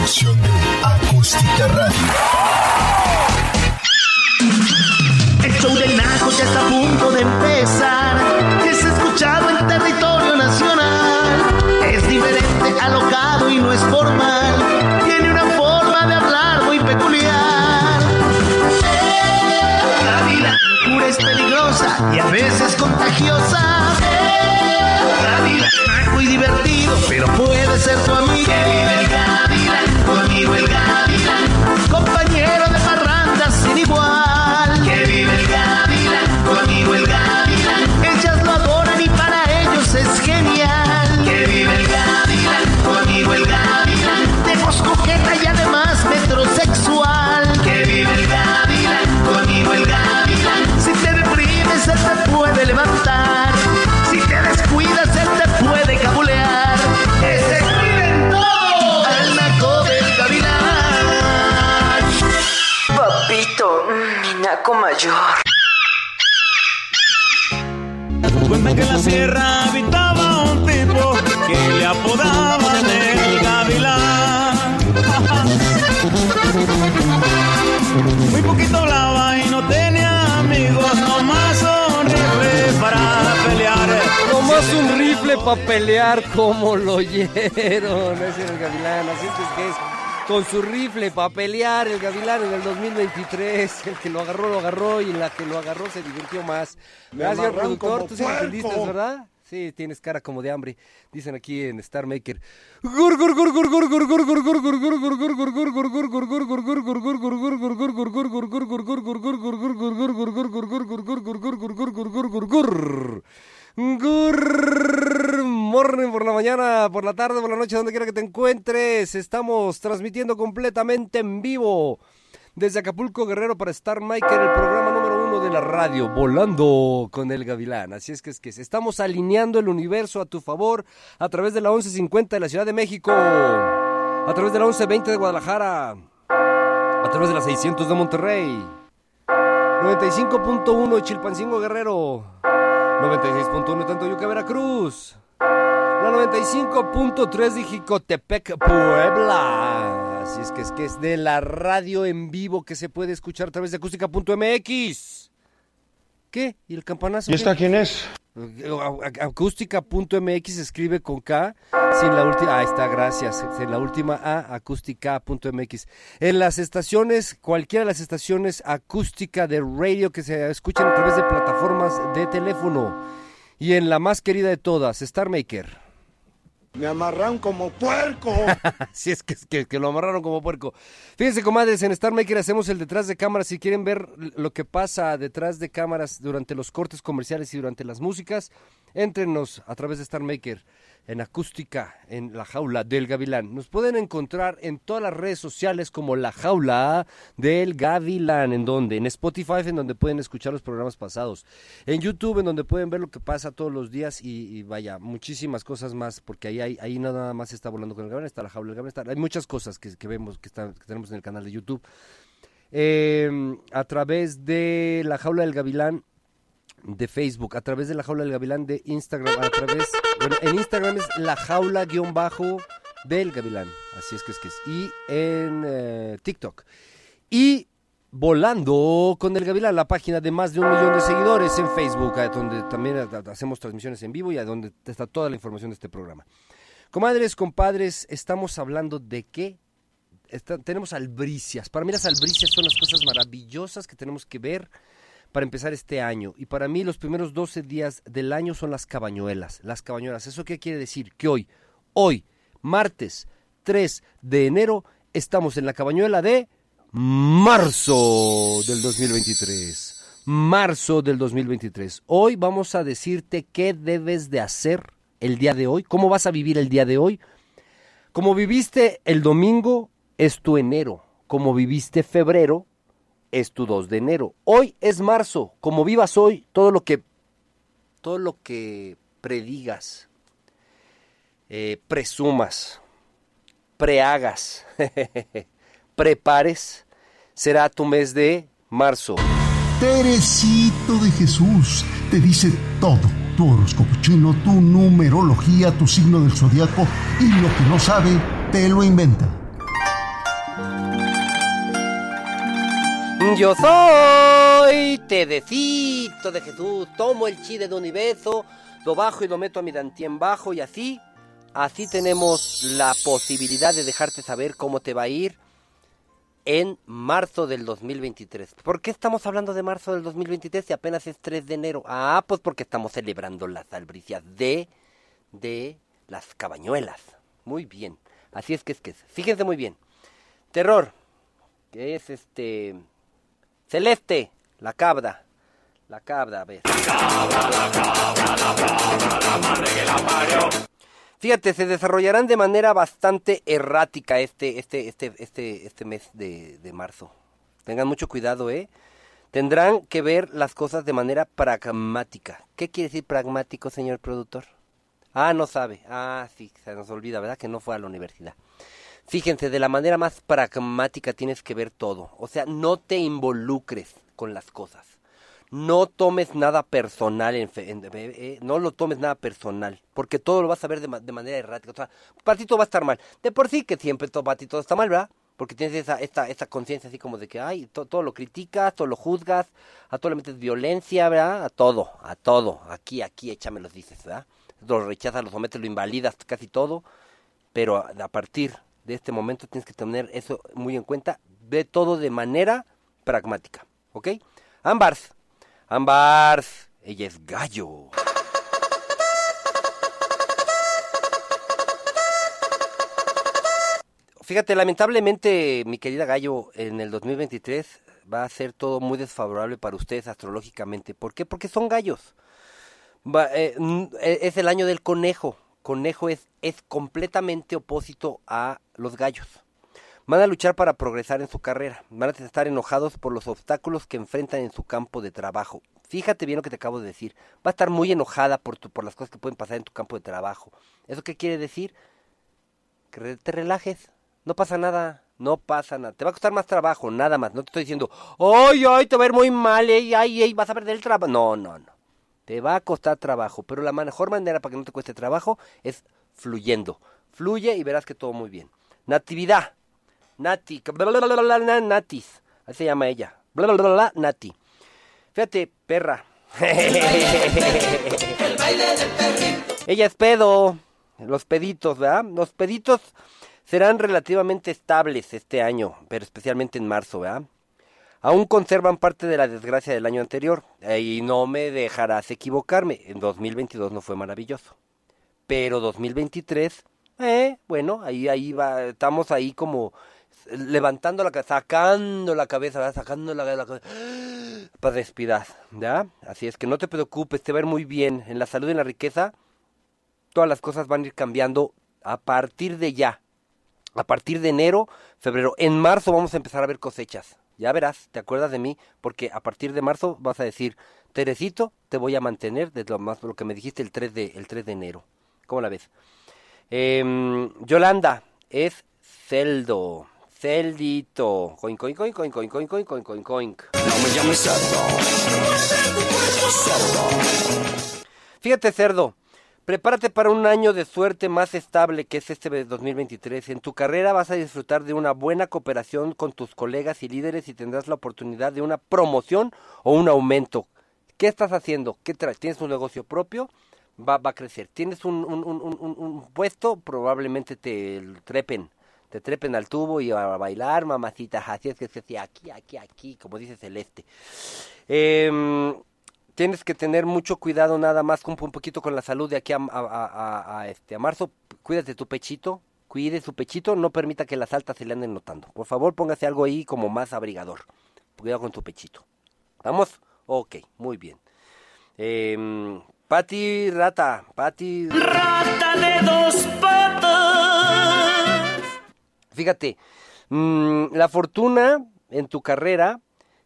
de. El show del Naco ya está a punto de empezar. Es escuchado en territorio nacional. Es diferente, alocado y no es formal. Tiene una forma de hablar muy peculiar. La vida locura es peligrosa y a veces contagiosa. La vida es muy divertido, pero puede ser tu amigo. Conmigo el. Sierra habitaba un tipo que le apodaban el gavilán. Muy poquito hablaba y no tenía amigos, nomás un rifle para pelear. Nomás un rifle para pelear como lo oyeron. Ese era el gavilán, así es que es. Con su rifle para pelear el gavilán en el 2023. El que lo agarró, lo agarró y la que lo agarró se divirtió más. Gracias, productor. Tú sí entendiste, ¿verdad? Sí, tienes cara como de hambre. Dicen aquí en Star Maker. Good morning por la mañana, por la tarde, por la noche, donde quiera que te encuentres. Estamos transmitiendo completamente en vivo desde Acapulco Guerrero para Star Maker, el programa número uno de la radio, volando con el gavilán. Así es que es que estamos alineando el universo a tu favor a través de la 1150 de la Ciudad de México, a través de la 1120 de Guadalajara, a través de la 600 de Monterrey. 95.1 de Chilpancingo Guerrero. 96.1 de Tantoyuca, Veracruz, la 95.3 de Jicotepec, Puebla. Así es que es que es de la radio en vivo que se puede escuchar a través de acústica.mx. ¿Qué? ¿Y el campanazo? ¿Y esta quién es? Acústica.mx escribe con K, sin la última, está, gracias, en la última A, acústica.mx. En las estaciones, cualquiera de las estaciones acústica de radio que se escuchan a través de plataformas de teléfono. Y en la más querida de todas, Star Maker. Me amarran como puerco. Si es que, que, que lo amarraron como puerco. Fíjense, comadres, en Star Maker hacemos el detrás de cámaras. Si quieren ver lo que pasa detrás de cámaras durante los cortes comerciales y durante las músicas, éntrenos a través de Star Maker en acústica, en la jaula del gavilán. Nos pueden encontrar en todas las redes sociales como la jaula del gavilán. ¿En donde En Spotify, en donde pueden escuchar los programas pasados. En YouTube, en donde pueden ver lo que pasa todos los días y, vaya, muchísimas cosas más, porque ahí, ahí nada más está volando con el gavilán, está la jaula del gavilán. Está, hay muchas cosas que, que vemos, que, están, que tenemos en el canal de YouTube. Eh, a través de la jaula del gavilán de Facebook, a través de la jaula del gavilán de Instagram, a través, bueno, en Instagram es la jaula guion bajo del gavilán, así es que es que es, y en eh, TikTok. Y volando con el gavilán, la página de más de un millón de seguidores en Facebook, donde también ha- hacemos transmisiones en vivo y a donde está toda la información de este programa. Comadres, compadres, estamos hablando de qué tenemos albricias. Para mí las albricias son las cosas maravillosas que tenemos que ver para empezar este año. Y para mí los primeros 12 días del año son las cabañuelas. Las cabañuelas. ¿Eso qué quiere decir? Que hoy, hoy, martes 3 de enero, estamos en la cabañuela de marzo del 2023. Marzo del 2023. Hoy vamos a decirte qué debes de hacer el día de hoy, cómo vas a vivir el día de hoy. Como viviste el domingo, es tu enero. Como viviste febrero, es tu 2 de enero. Hoy es marzo. Como vivas hoy, todo lo que, todo lo que predigas, eh, presumas, prehagas, prepares, será tu mes de marzo. Teresito de Jesús te dice todo. Tu horóscopo chino, tu numerología, tu signo del zodiaco y lo que no sabe, te lo inventa. Yo soy Tedecito de Jesús. Tomo el chi del universo, lo bajo y lo meto a mi dantien bajo y así, así tenemos la posibilidad de dejarte saber cómo te va a ir en marzo del 2023. ¿Por qué estamos hablando de marzo del 2023 si apenas es 3 de enero? Ah, pues porque estamos celebrando las albricias de, de las cabañuelas. Muy bien. Así es que es que es. Fíjense muy bien. Terror, que es este Celeste, la cabra. La cabra, a ver. Fíjate, se desarrollarán de manera bastante errática este, este, este, este, este mes de, de marzo. Tengan mucho cuidado, ¿eh? Tendrán que ver las cosas de manera pragmática. ¿Qué quiere decir pragmático, señor productor? Ah, no sabe. Ah, sí, se nos olvida, ¿verdad? Que no fue a la universidad. Fíjense, de la manera más pragmática tienes que ver todo. O sea, no te involucres con las cosas. No tomes nada personal, en, fe- en- eh, eh, no lo tomes nada personal, porque todo lo vas a ver de, ma- de manera errática. O sea, para ti todo va a estar mal. De por sí que siempre todo, para ti todo está mal, ¿verdad? Porque tienes esa, conciencia así como de que, ay, to- todo lo criticas, todo lo juzgas, a todo le metes violencia, ¿verdad? A todo, a todo. Aquí, aquí, échame los dices, ¿verdad? Lo rechazas, lo sometes, lo invalidas, casi todo pero a partir de este momento tienes que tener eso muy en cuenta, ve todo de manera pragmática, ¿ok? Ambars, Ambars, ella es gallo. Fíjate, lamentablemente, mi querida Gallo, en el 2023 va a ser todo muy desfavorable para ustedes astrológicamente. ¿Por qué? Porque son gallos. Va, eh, eh, es el año del conejo. Conejo es, es completamente opósito a los gallos. Van a luchar para progresar en su carrera. Van a estar enojados por los obstáculos que enfrentan en su campo de trabajo. Fíjate bien lo que te acabo de decir. Va a estar muy enojada por, tu- por las cosas que pueden pasar en tu campo de trabajo. ¿Eso qué quiere decir? Que te relajes. No pasa nada. No pasa nada. Te va a costar más trabajo, nada más. No te estoy diciendo, ¡ay, ay, te va a ir muy mal! ¡Ay, ay, ay, vas a perder el trabajo! No, no, no. Te va a costar trabajo, pero la mejor manera para que no te cueste trabajo es fluyendo. Fluye y verás que todo muy bien. Natividad. Nati. Natis. Así se llama ella. Bla, bla, bla, bla, Nati. Fíjate, perra. Ella es pedo. Los peditos, ¿verdad? Los peditos serán relativamente estables este año, pero especialmente en marzo, ¿verdad? Aún conservan parte de la desgracia del año anterior. eh, Y no me dejarás equivocarme. En 2022 no fue maravilloso. Pero 2023, eh, bueno, ahí, ahí va, estamos ahí como levantando la cabeza, sacando la cabeza, sacando la, la cabeza para respirar, ¿ya? Así es que no te preocupes, te va a ir muy bien. En la salud y en la riqueza, todas las cosas van a ir cambiando a partir de ya. A partir de enero, febrero, en marzo vamos a empezar a ver cosechas. Ya verás, te acuerdas de mí, porque a partir de marzo vas a decir, Teresito, te voy a mantener desde lo, más, lo que me dijiste el 3 de, el 3 de enero. ¿Cómo la ves? Em, Yolanda es celdo. Celdito. Coin, coin, coin, coin, coin, coin, coin, coin, coin, coin. Fíjate, cerdo. Prepárate para un año de suerte más estable que es este de 2023. En tu carrera vas a disfrutar de una buena cooperación con tus colegas y líderes y tendrás la oportunidad de una promoción o un aumento. ¿Qué estás haciendo? ¿Qué? ¿Tienes un negocio propio? Va, va a crecer. ¿Tienes un, un, un, puesto? Probablemente te trepen. Te trepen al tubo y a bailar, mamacitas. Así es que se hace aquí, aquí, aquí, como dice Celeste. Em, tienes que tener mucho cuidado nada más con un poquito con la salud de aquí a, a- a- a- a, este, a marzo. Cuídate tu pechito, cuide su pechito, no permita que las altas se le anden notando. Por favor, póngase algo ahí como más abrigador. Cuidado con tu pechito. ¿Vamos? Ok, muy bien. Eh, Pati Rata, Pati... Rata de dos patas. Fíjate, mm, la fortuna en tu carrera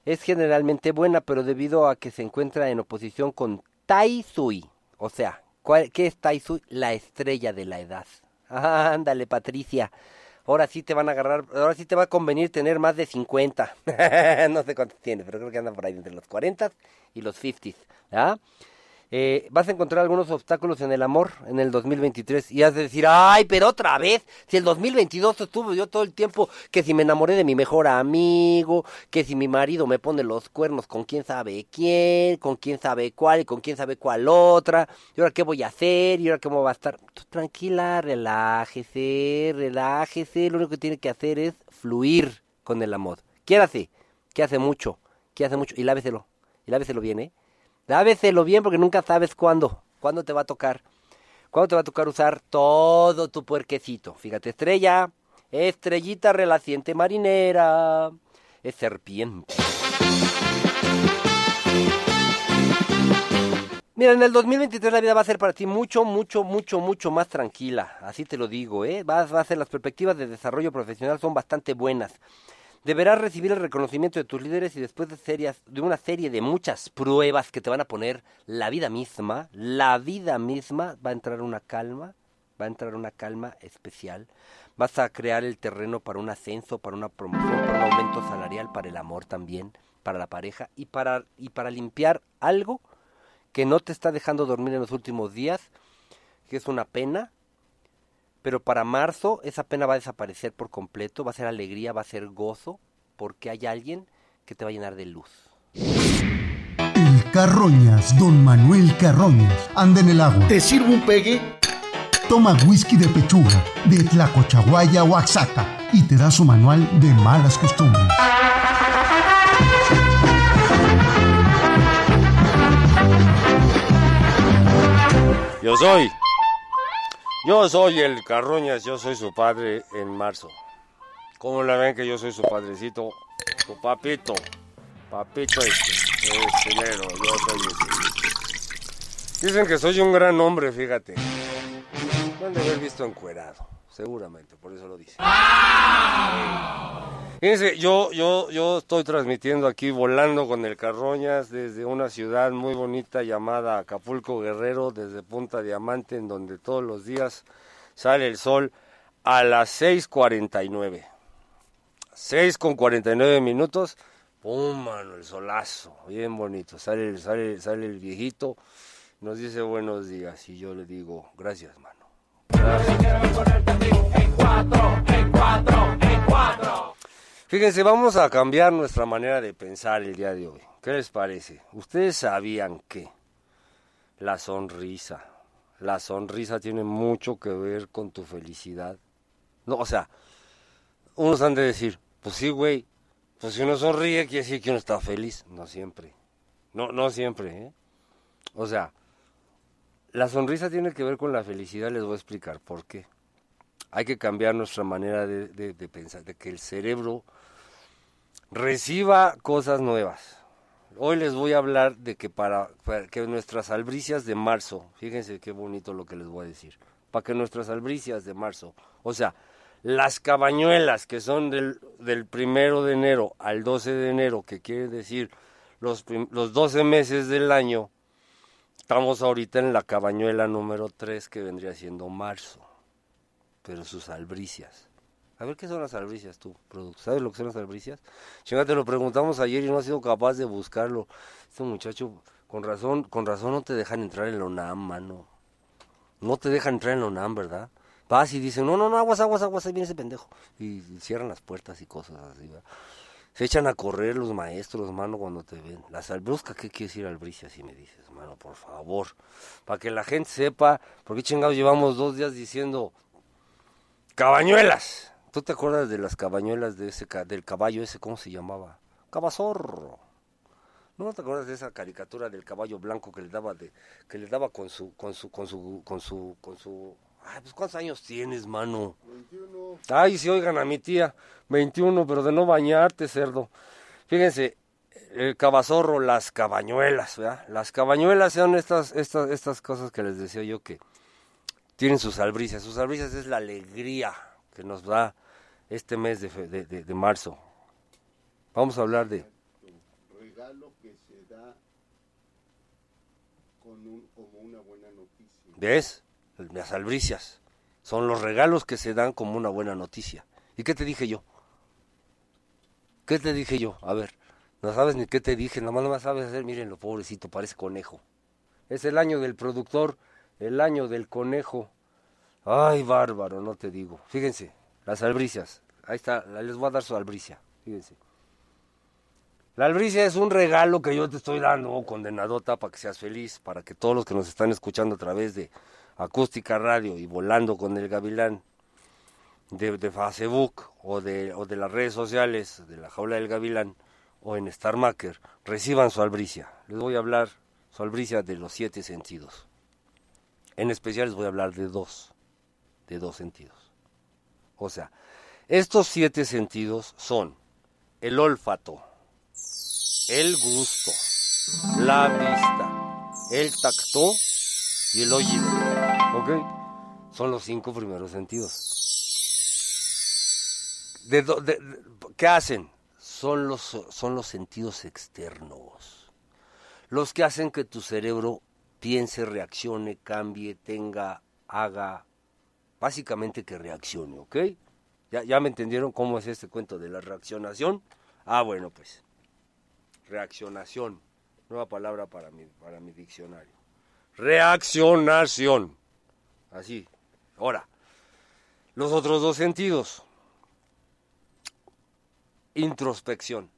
es generalmente buena, pero debido a que se encuentra en oposición con Tai Sui. O sea, ¿cuál- ¿qué es Tai Sui? La estrella de la edad. Ándale, Patricia. Ahora sí te van a agarrar, ahora sí te va a convenir tener más de 50. no sé cuántos tienes, pero creo que andan por ahí entre los 40 y los 50. ¿ah? Vas a encontrar algunos obstáculos en el amor en el 2023 y has de decir, ay, pero otra vez, si el 2022 estuvo yo todo el tiempo que si me enamoré de mi mejor amigo, que si mi marido me pone los cuernos con quién sabe quién, con quién sabe cuál y con quién sabe cuál otra, y ahora qué voy a hacer, y ahora cómo va a estar. Tranquila, relájese, relájese, lo único que tiene que hacer es fluir con el amor. Quiérase, que hace mucho, que hace mucho, y láveselo, y láveselo bien, ¿eh? Láveselo bien porque nunca sabes cuándo, cuándo te va a tocar. Cuándo te va a tocar usar todo tu puerquecito. Fíjate, estrella, estrellita relaciente marinera, es serpiente. Mira, en el 2023 la vida va a ser para ti mucho, mucho, mucho, mucho más tranquila. Así te lo digo, ¿eh? Va, va a ser las perspectivas de desarrollo profesional son bastante buenas. Deberás recibir el reconocimiento de tus líderes y después de, serias, una serie de muchas pruebas que te van a poner la vida misma, la vida misma va a entrar una calma, va a entrar una calma especial. Vas a crear el terreno para un ascenso, para una promoción, para un aumento salarial, para el amor también, para la pareja y para, y para limpiar algo que no te está dejando dormir en los últimos días, que es una pena, pero para marzo esa pena va a desaparecer por completo, va a ser alegría, va a ser gozo, porque hay alguien que te va a llenar de luz. El Carroñas, don Manuel Carroñas, anda en el agua. ¿Te sirvo un pegue? Toma whisky de pechuga, de Tlacochahuaya, Oaxaca, y te da su manual de malas costumbres. Yo soy. Yo soy el Carroñas, yo soy su padre en marzo. ¿Cómo la ven que yo soy su padrecito? Su papito. Papito este. Es enero, yo soy ese. Dicen que soy un gran hombre, fíjate. Me han de haber visto encuerado, seguramente, por eso lo dicen. Fíjense, yo, yo, yo estoy transmitiendo aquí volando con el Carroñas desde una ciudad muy bonita llamada Acapulco Guerrero, desde Punta Diamante, en donde todos los días sale el sol a las 6.49. 6 con 49 minutos, pum, mano, el solazo, bien bonito. Sale, sale, sale el viejito, nos dice buenos días y yo le digo, gracias, mano. Fíjense, vamos a cambiar nuestra manera de pensar el día de hoy. ¿Qué les parece? Ustedes sabían que la sonrisa, la sonrisa tiene mucho que ver con tu felicidad. O sea, unos han de decir, pues sí, güey, pues si uno sonríe quiere decir que uno está feliz. No siempre. No, no siempre, ¿eh? O sea, la sonrisa tiene que ver con la felicidad, les voy a explicar por qué. Hay que cambiar nuestra manera de, pensar, de que el cerebro reciba cosas nuevas. Hoy les voy a hablar de que para, que nuestras albricias de marzo, fíjense qué bonito lo que les voy a decir, para que nuestras albricias de marzo, o sea, las cabañuelas que son del, del primero de enero al 12 de enero, que quiere decir los, los 12 meses del año, estamos ahorita en la cabañuela número 3 que vendría siendo marzo, pero sus albricias. A ver qué son las albricias tú, producto. ¿Sabes lo que son las albricias? Chinga, te lo preguntamos ayer y no has sido capaz de buscarlo. Este muchacho, con razón, con razón no te dejan entrar en la UNAM, mano. No te dejan entrar en la UNAM, ¿verdad? Vas y dicen, no, no, no, aguas, aguas, aguas, ahí viene ese pendejo. Y cierran las puertas y cosas así, ¿verdad? Se echan a correr los maestros, mano, cuando te ven. Las albruscas, ¿qué quiere decir albricias? Si me dices, mano, por favor. Para que la gente sepa, porque chingados llevamos dos días diciendo cabañuelas. ¿Tú te acuerdas de las cabañuelas de ese del caballo ese, cómo se llamaba? Cabazorro. ¿No te acuerdas de esa caricatura del caballo blanco que le daba de que le daba con su con su con su con su con su Ay, pues ¿cuántos años tienes, mano? 21. Ay, si oigan a mi tía, 21, pero de no bañarte, cerdo. Fíjense, el cabazorro, las cabañuelas, ¿verdad? Las cabañuelas son estas estas estas cosas que les decía yo que tienen sus albricias. Sus albricias es la alegría que nos da este mes de, fe- de, de- de marzo. Vamos a hablar de... Regalo que se da con un, como una buena noticia. ¿Ves? Las albricias. Son los regalos que se dan como una buena noticia. ¿Y qué te dije yo? ¿Qué te dije yo? A ver, no sabes ni qué te dije, nada más no sabes hacer, miren lo pobrecito, parece conejo. Es el año del productor, el año del conejo. Ay, bárbaro, no te digo. Fíjense, las albricias. Ahí está, les voy a dar su albricia. Fíjense. La albricia es un regalo que yo te estoy dando, condenadota, para que seas feliz, para que todos los que nos están escuchando a través de Acústica Radio y Volando con el Gavilán, de, Facebook o de, o de las redes sociales, de la Jaula del Gavilán, o en Star Maker, reciban su albricia. Les voy a hablar su albricia de los siete sentidos. En especial les voy a hablar de dos, de dos sentidos. O sea, estos siete sentidos son el olfato, el gusto, la vista, el tacto y el oído. ¿Ok? Son los cinco primeros sentidos. De de- ¿Qué hacen? Son los, son los sentidos externos. Los que hacen que tu cerebro piense, reaccione, cambie, tenga, haga, básicamente que reaccione, ¿ok? ¿Ya, ¿Ya me entendieron cómo es este cuento de la reaccionación? Ah, bueno, pues. Reaccionación. Nueva palabra para mi, para mi diccionario. Reaccionación. Así. Ahora, los otros dos sentidos. Introspección.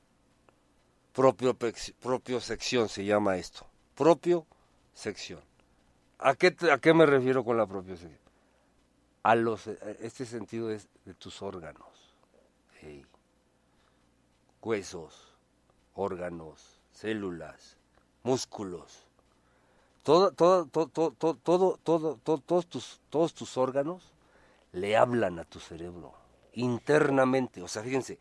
Propio, sección se llama esto. Propio sección. ¿A qué, ¿A qué me refiero con la propia sección? A los, eh, este sentido es de tus órganos. Huesos, órganos, células, músculos. Todo, todo, todo, todo, todo, todo, todo- todo- todos, tus, todos tus órganos le hablan a tu cerebro internamente. O sea, fíjense,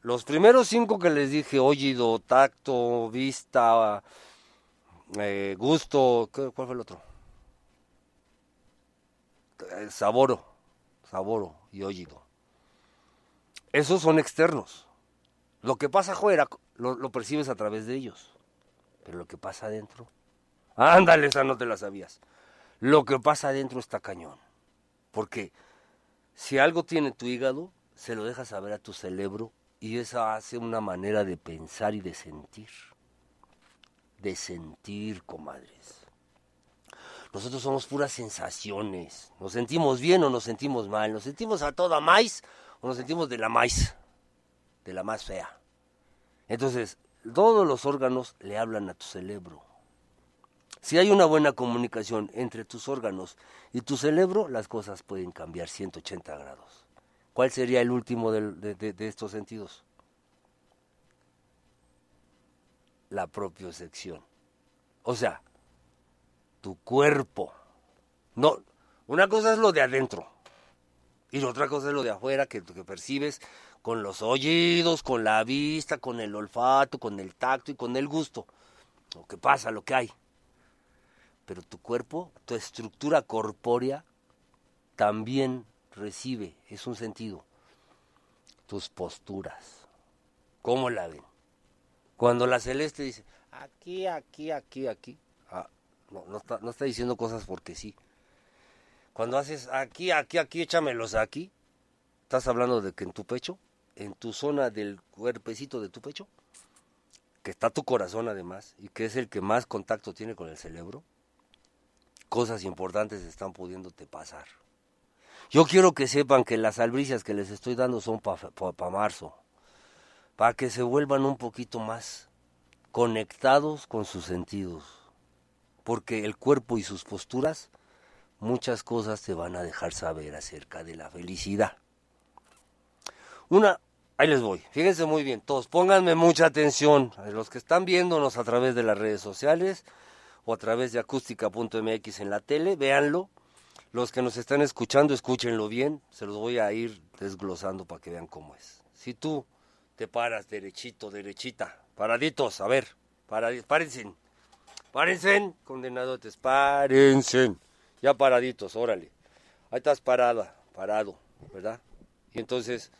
los primeros cinco que les dije, oído, tacto, vista, eh, gusto, ¿qué- ¿cuál fue el otro? Eh, saboro, saboro y oído. Esos son externos. Lo que pasa afuera lo, lo percibes a través de ellos. Pero lo que pasa adentro. Ándale, esa no te la sabías. Lo que pasa adentro está cañón. Porque si algo tiene tu hígado, se lo dejas saber a tu cerebro y esa hace una manera de pensar y de sentir. De sentir, comadres. Nosotros somos puras sensaciones. Nos sentimos bien o nos sentimos mal. Nos sentimos a toda maíz o nos sentimos de la maíz. De la más fea. Entonces, todos los órganos le hablan a tu cerebro. Si hay una buena comunicación entre tus órganos y tu cerebro, las cosas pueden cambiar 180 grados. ¿Cuál sería el último de, de- de estos sentidos? La propiocepción. O sea, tu cuerpo. No, una cosa es lo de adentro y otra cosa es lo de afuera que, que percibes con los oídos, con la vista, con el olfato, con el tacto y con el gusto. Lo que pasa, lo que hay. Pero tu cuerpo, tu estructura corpórea, también recibe, es un sentido, tus posturas. ¿Cómo la ven? Cuando la celeste dice, aquí, aquí, aquí, aquí, ah, no, está diciendo cosas porque sí. Cuando haces aquí, aquí, aquí, échamelos aquí, estás hablando de que en tu pecho, en tu zona del cuerpecito de tu pecho, que está tu corazón además, y que es el que más contacto tiene con el cerebro, cosas importantes están pudiéndote pasar. Yo quiero que sepan que las albricias que les estoy dando son para marzo, para que se vuelvan un poquito más conectados con sus sentidos, porque el cuerpo y sus posturas muchas cosas te van a dejar saber acerca de la felicidad. Una, ahí les voy, fíjense muy bien, todos pónganme mucha atención, los que están viéndonos a través de las redes sociales o a través de acústica.mx en la tele, véanlo. Los que nos están escuchando, escúchenlo bien, se los voy a ir desglosando para que vean cómo es. Si tú te paras derechito, derechita, paraditos, a ver, paradi- párense, párense, condenadotes, párense, ya paraditos, órale. Ahí estás parada, parado, ¿verdad? Y entonces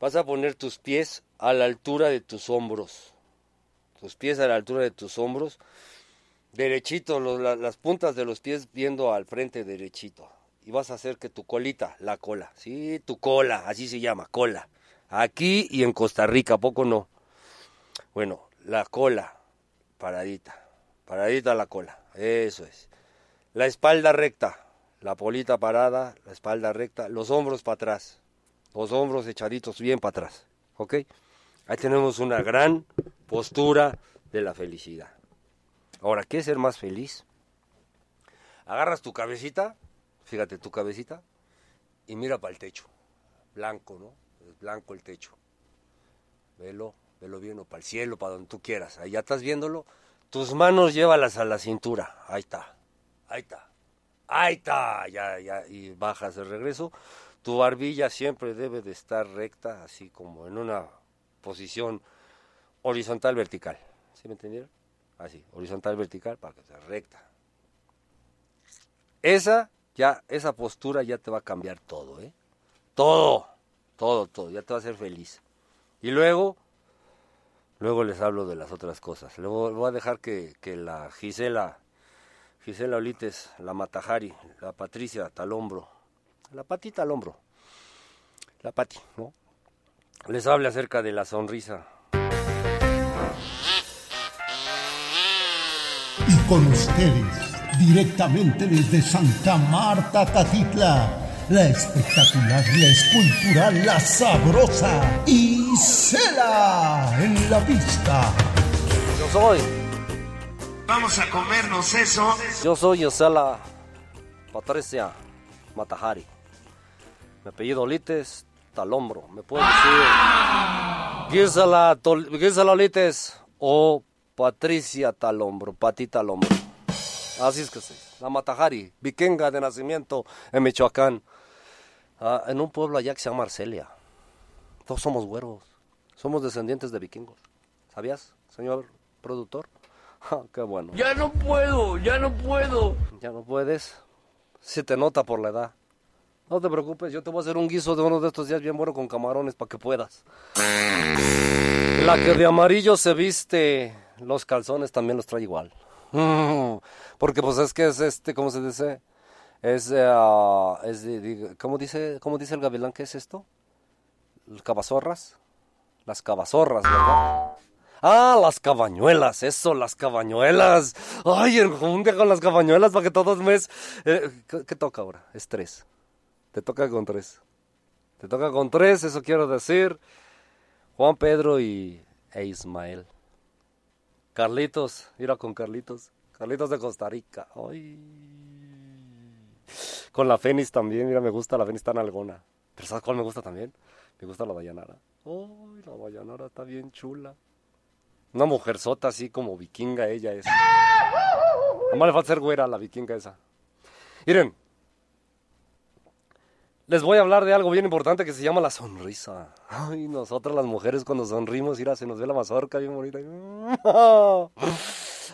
vas a poner tus pies a la altura de tus hombros, tus pies a la altura de tus hombros, derechito, los- la- las puntas de los pies viendo al frente derechito. Y vas a hacer que tu colita, la cola, sí, tu cola, así se llama, cola. Aquí y en Costa Rica, ¿a poco no? Bueno, la cola, paradita, paradita la cola, eso es. La espalda recta, la polita parada, la espalda recta, los hombros para atrás, los hombros echaditos bien para atrás, ¿ok? Ahí tenemos una gran postura de la felicidad. Ahora, ¿qué es ser más feliz? Agarras tu cabecita, fíjate tu cabecita, y mira para el techo. Blanco, ¿no? Es blanco el techo. Velo, velo bien, o para el cielo, para donde tú quieras. Ahí ya estás viéndolo. Tus manos llévalas a la cintura. Ahí está, ahí está, ahí está. Ya, ya, y bajas de regreso. Tu barbilla siempre debe de estar recta, así como en una posición horizontal vertical. ¿Sí me entendieron? Así, horizontal vertical para que sea recta. Esa ya esa postura ya te va a cambiar todo, ¿eh? Todo, todo, todo, ya te va a hacer feliz. Y luego luego les hablo de las otras cosas. Luego voy a dejar que, que la Gisela Gisela Olites, la Matajari, la Patricia Talombro, la patita al hombro. La pati, ¿no? Les hable acerca de la sonrisa. Con ustedes, directamente desde Santa Marta, Tatitla, la espectacular, la escultural, la sabrosa Isela en la pista. Yo soy, Vamos a comernos eso. yo soy Yosela Patricia Matajari. Mi apellido Olites Talombro. Me pueden decir Gisela, Tol- Gisela Olites o Patricia Talombro, Pati Talombro. Así es que sí. La Matajari, vikinga de nacimiento en Michoacán. Ah, en un pueblo allá que se llama Arcelia. Todos somos güeros. Somos descendientes de vikingos. ¿Sabías, señor productor? Ah, qué bueno. Ya no puedo, ya no puedo. Ya no puedes. Se te nota por la edad. No te preocupes, yo te voy a hacer un guiso de uno de estos días bien bueno con camarones para que puedas. La que de amarillo se viste, los calzones también los trae igual. Porque pues es que es este, ¿cómo se dice? Es, ah, es ¿cómo dice, cómo dice el gavilán que es esto? ¿Los cabazorras? Las cabazorras, ¿verdad? Ah, las cabañuelas, eso, las cabañuelas. Ay, enjundia con las cabañuelas para que todos mes... Eh, ¿qué, qué toca ahora? Es tres. Te toca con tres. Te toca con tres, eso quiero decir. Juan Pedro y e Ismael. Carlitos, mira con Carlitos. Carlitos de Costa Rica. Ay. Con la Fénix también, mira, me gusta la Fénix tan algona. Pero ¿sabes cuál me gusta también? Me gusta la Dayanara. Ay, la Dayanara está bien chula. Una mujerzota así como vikinga ella es. Nomás le falta ser güera la vikinga esa. Miren, les voy a hablar de algo bien importante que se llama la sonrisa. Ay, nosotras las mujeres cuando sonrimos, mira, se nos ve la mazorca bien bonita.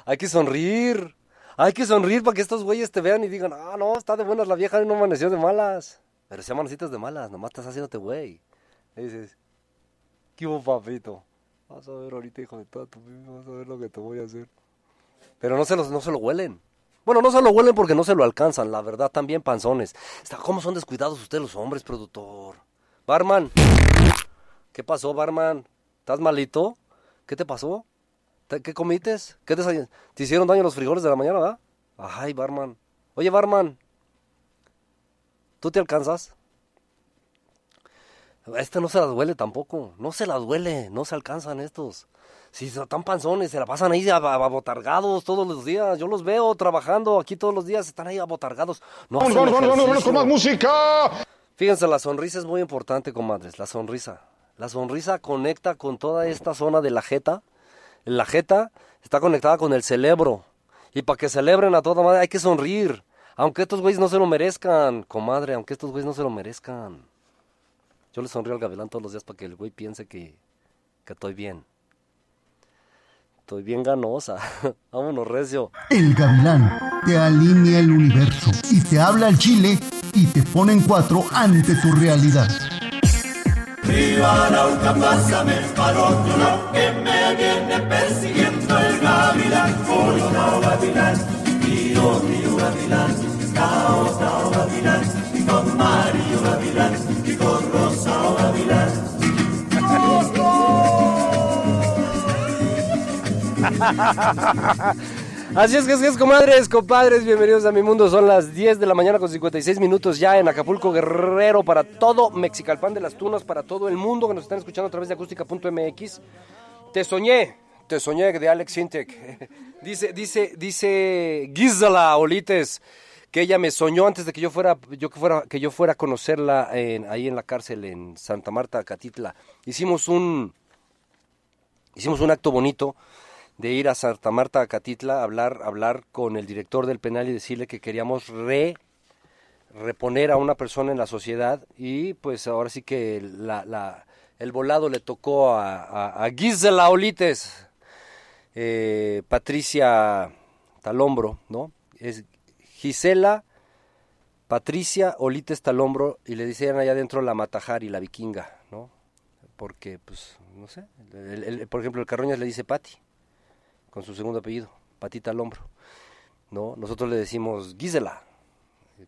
Hay que sonreír. Hay que sonreír para que estos güeyes te vean y digan, ah, no, está de buenas la vieja no amaneció de malas. Pero si amanecitas de malas, nomás estás haciéndote güey. Y dices, ¿qué hubo, papito? Vas a ver ahorita, hijo de toda tu vas a ver lo que te voy a hacer. Pero no se, los, no se lo huelen. Bueno, no se lo huelen porque no se lo alcanzan, la verdad, también panzones. ¿Cómo son descuidados ustedes los hombres, productor? Barman, ¿qué pasó, Barman? ¿Estás malito? ¿Qué te pasó? ¿Te- ¿Qué comites? ¿Qué desay- ¿Te hicieron daño los frijoles de la mañana, verdad? Ay, Barman. Oye, Barman, ¿tú te alcanzas? Este no se las huele tampoco. No se las huele. No se alcanzan estos. Si están panzones, se la pasan ahí ab- ab- abotargados todos los días. Yo los veo trabajando aquí todos los días. Están ahí abotargados. No hacen ejercicio. música! Fíjense, la sonrisa es muy importante, comadres. La sonrisa. La sonrisa conecta con toda esta zona de la jeta. La jeta está conectada con el cerebro. Y para que celebren a toda madre hay que sonreír. Aunque estos güeyes no se lo merezcan, comadre. Aunque estos güeyes no se lo merezcan. Yo le sonrío al gavilán todos los días para que el güey piense que, que estoy bien estoy bien ganosa. Vámonos, recio. El gavilán te alinea el universo y te habla al chile y te pone en cuatro ante tu realidad. que me viene persiguiendo el gavilán. gavilán, gavilán, gavilán, y con Mario gavilán, y con Rosa gavilán. Así es que es, que es comadres, compadres, bienvenidos a mi mundo. Son las 10 de la mañana con 56 minutos ya en Acapulco Guerrero para todo Mexicalpan de las Tunas, para todo el mundo que nos están escuchando a través de acústica.mx. Te soñé, te soñé de Alex Sintek. dice, dice, dice Gisela Olites que ella me soñó antes de que yo fuera, yo que fuera, que yo fuera a conocerla ahí en la cárcel en Santa Marta, Catitla. Hicimos un, hicimos un acto bonito de ir a Santa Marta, a Catitla, hablar, hablar con el director del penal y decirle que queríamos re, reponer a una persona en la sociedad y pues ahora sí que la, la- el volado le tocó a, a, Gisela Olites, eh, Patricia Talombro, ¿no? Es Gisela Patricia Olites Talombro y le decían allá adentro la Matajari, la vikinga, ¿no? Porque, pues, no sé, por ejemplo, el Carroñas le dice Pati, con su segundo apellido, Patita Talombro, ¿no? Nosotros le decimos Gisela,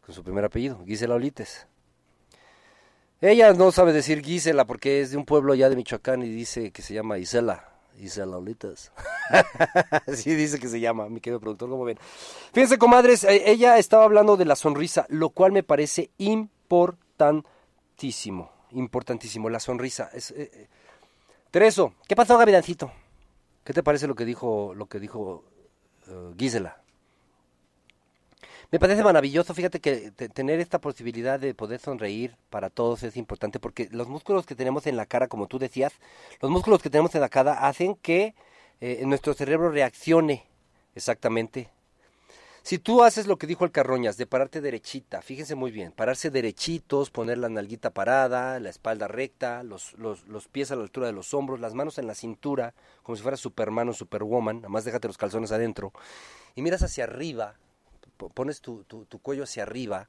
con su primer apellido, Gisela Olites. Ella no sabe decir Gisela porque es de un pueblo ya de Michoacán y dice que se llama Isela, Isela Olites. Así dice que se llama, mi querido productor, como ven. Fíjense, comadres, eh, ella estaba hablando de la sonrisa, lo cual me parece importantísimo, importantísimo, la sonrisa. Eh, eh. Tereso, ¿qué pasó, Gavilancito? ¿Qué te parece lo que dijo, lo que dijo eh, Gisela? Me parece maravilloso, fíjate que te- tener esta posibilidad de poder sonreír para todos es importante porque los músculos que tenemos en la cara, como tú decías, los músculos que tenemos en la cara hacen que eh, nuestro cerebro reaccione exactamente. Si tú haces lo que dijo el Carroñas, de pararte derechita, fíjense muy bien, pararse derechitos, poner la nalguita parada, la espalda recta, los, los, los pies a la altura de los hombros, las manos en la cintura, como si fuera Superman o Superwoman, nada más déjate los calzones adentro, y miras hacia arriba, po- pones tu, tu, tu cuello hacia arriba,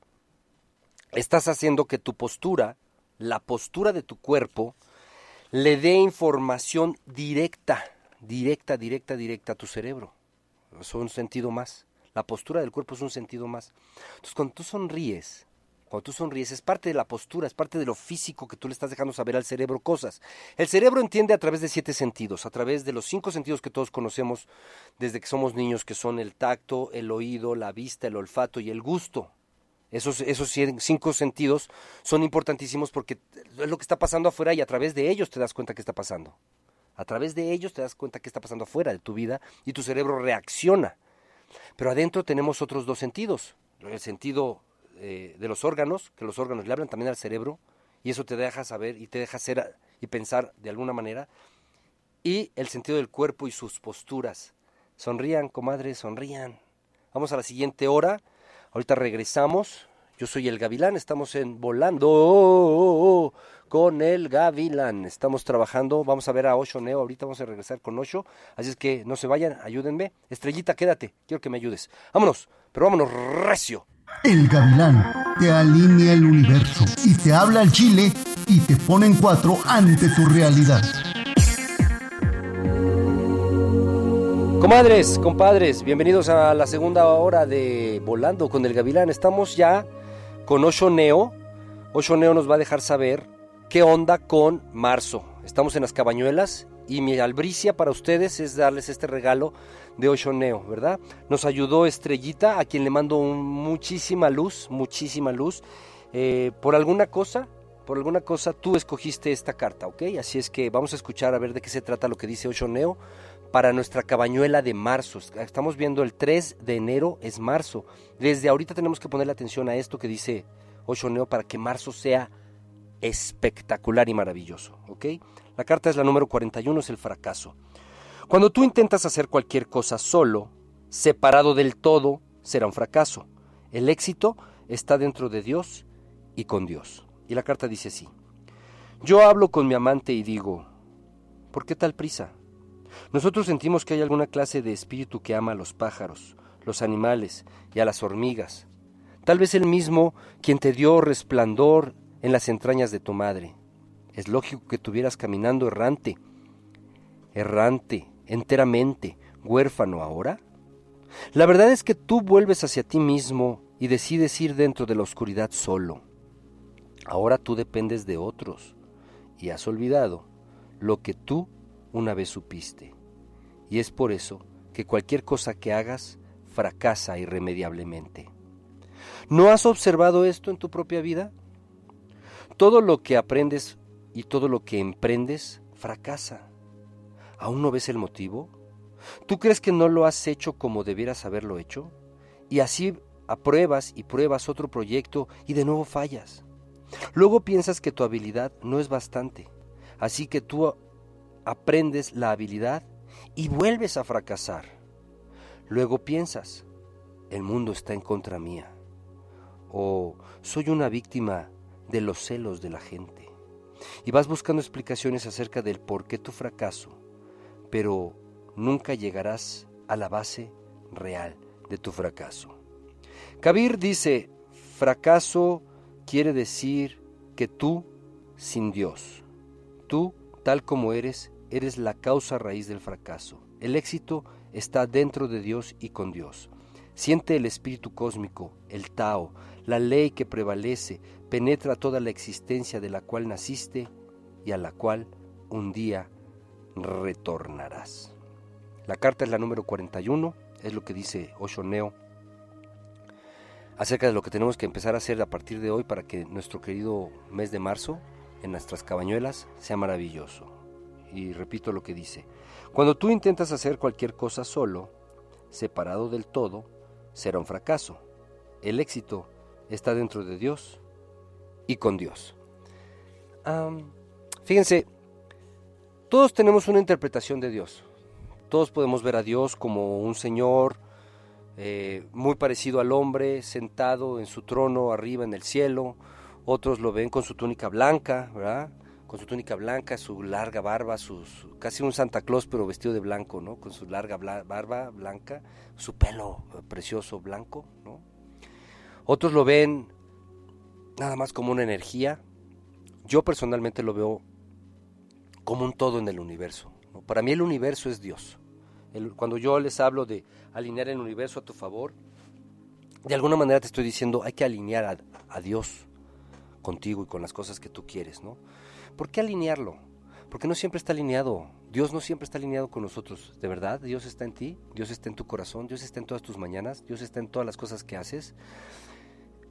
estás haciendo que tu postura, la postura de tu cuerpo, le dé información directa, directa, directa, directa a tu cerebro. Es un sentido más. La postura del cuerpo es un sentido más. Entonces, cuando tú sonríes, cuando tú sonríes, es parte de la postura, es parte de lo físico que tú le estás dejando saber al cerebro cosas. El cerebro entiende a través de siete sentidos, a través de los cinco sentidos que todos conocemos desde que somos niños, que son el tacto, el oído, la vista, el olfato y el gusto. Esos, esos cinco sentidos son importantísimos porque es lo que está pasando afuera y a través de ellos te das cuenta que está pasando. A través de ellos te das cuenta que está pasando afuera de tu vida y tu cerebro reacciona. Pero adentro tenemos otros dos sentidos. El sentido eh, de los órganos, que los órganos le hablan también al cerebro, y eso te deja saber y te deja ser y pensar de alguna manera. Y el sentido del cuerpo y sus posturas. Sonrían, comadres, sonrían. Vamos a la siguiente hora. Ahorita regresamos. Yo soy el Gavilán, estamos en Volando con el Gavilán. Estamos trabajando, vamos a ver a Osho Neo, ahorita vamos a regresar con Osho. Así es que no se vayan, ayúdenme. Estrellita, quédate, quiero que me ayudes. Vámonos, pero vámonos recio. El gavilán te alinea el universo y te habla al chile y te pone en cuatro ante tu realidad. Comadres, compadres, bienvenidos a la segunda hora de Volando con el Gavilán. Estamos ya con Osho Neo. Osho Neo nos va a dejar saber qué onda con marzo. Estamos en las cabañuelas y mi albricia para ustedes es darles este regalo de Osho Neo, ¿verdad? Nos ayudó Estrellita, a quien le mando muchísima luz, muchísima luz. Eh, por alguna cosa, por alguna cosa, tú escogiste esta carta, ¿ok? Así es que vamos a escuchar a ver de qué se trata lo que dice Osho Neo para nuestra cabañuela de marzo. Estamos viendo el 3 de enero, es marzo. Desde ahorita tenemos que ponerle atención a esto que dice Osho Neo para que marzo sea espectacular y maravilloso, ¿ok? La carta es la número 41, es el fracaso. Cuando tú intentas hacer cualquier cosa solo, separado del todo, será un fracaso. El éxito está dentro de Dios y con Dios. Y la carta dice así. Yo hablo con mi amante y digo, ¿por qué tal prisa? Nosotros sentimos que hay alguna clase de espíritu que ama a los pájaros, los animales y a las hormigas. Tal vez el mismo quien te dio resplandor en las entrañas de tu madre. Es lógico que tuvieras caminando errante, errante, enteramente, huérfano ahora. La verdad es que tú vuelves hacia ti mismo y decides ir dentro de la oscuridad solo. Ahora tú dependes de otros y has olvidado lo que tú una vez supiste. Y es por eso que cualquier cosa que hagas fracasa irremediablemente. ¿No has observado esto en tu propia vida? Todo lo que aprendes y todo lo que emprendes fracasa. ¿Aún no ves el motivo? ¿Tú crees que no lo has hecho como debieras haberlo hecho? Y así apruebas y pruebas otro proyecto y de nuevo fallas. Luego piensas que tu habilidad no es bastante, así que tú aprendes la habilidad y vuelves a fracasar. Luego piensas, el mundo está en contra mía, o soy una víctima de los celos de la gente. Y vas buscando explicaciones acerca del por qué tu fracaso, pero nunca llegarás a la base real de tu fracaso. Kabir dice, fracaso quiere decir que tú, sin Dios, tú, tal como eres, eres la causa raíz del fracaso. El éxito está dentro de Dios y con Dios. Siente el espíritu cósmico, el Tao, la ley que prevalece, penetra toda la existencia de la cual naciste y a la cual un día retornarás. La carta es la número 41, es lo que dice Oshoneo acerca de lo que tenemos que empezar a hacer a partir de hoy para que nuestro querido mes de marzo en nuestras cabañuelas sea maravilloso. Y repito lo que dice, cuando tú intentas hacer cualquier cosa solo, separado del todo, será un fracaso. El éxito está dentro de Dios y con Dios. fíjense, todos tenemos una interpretación de Dios. Todos podemos ver a Dios como un Señor, eh, muy parecido al hombre, sentado en su trono arriba en el cielo. Otros lo ven con su túnica blanca, ¿verdad? Con su túnica blanca, su larga barba, su, casi un Santa Claus pero vestido de blanco, ¿no? Con su larga barba blanca, su pelo precioso blanco, ¿no? Otros lo ven nada más como una energía. Yo personalmente lo veo como un todo en el universo. Para mí el universo es Dios cuando yo les hablo de alinear el universo a tu favor, de alguna manera te estoy diciendo, hay que alinear a, a Dios contigo y con las cosas que tú quieres, ¿no? ¿Por qué alinearlo? Porque no siempre está alineado. Dios no siempre está alineado con nosotros. ¿De verdad? Dios está en ti, Dios está en tu corazón, Dios está en todas tus mañanas, Dios está en todas las cosas que haces.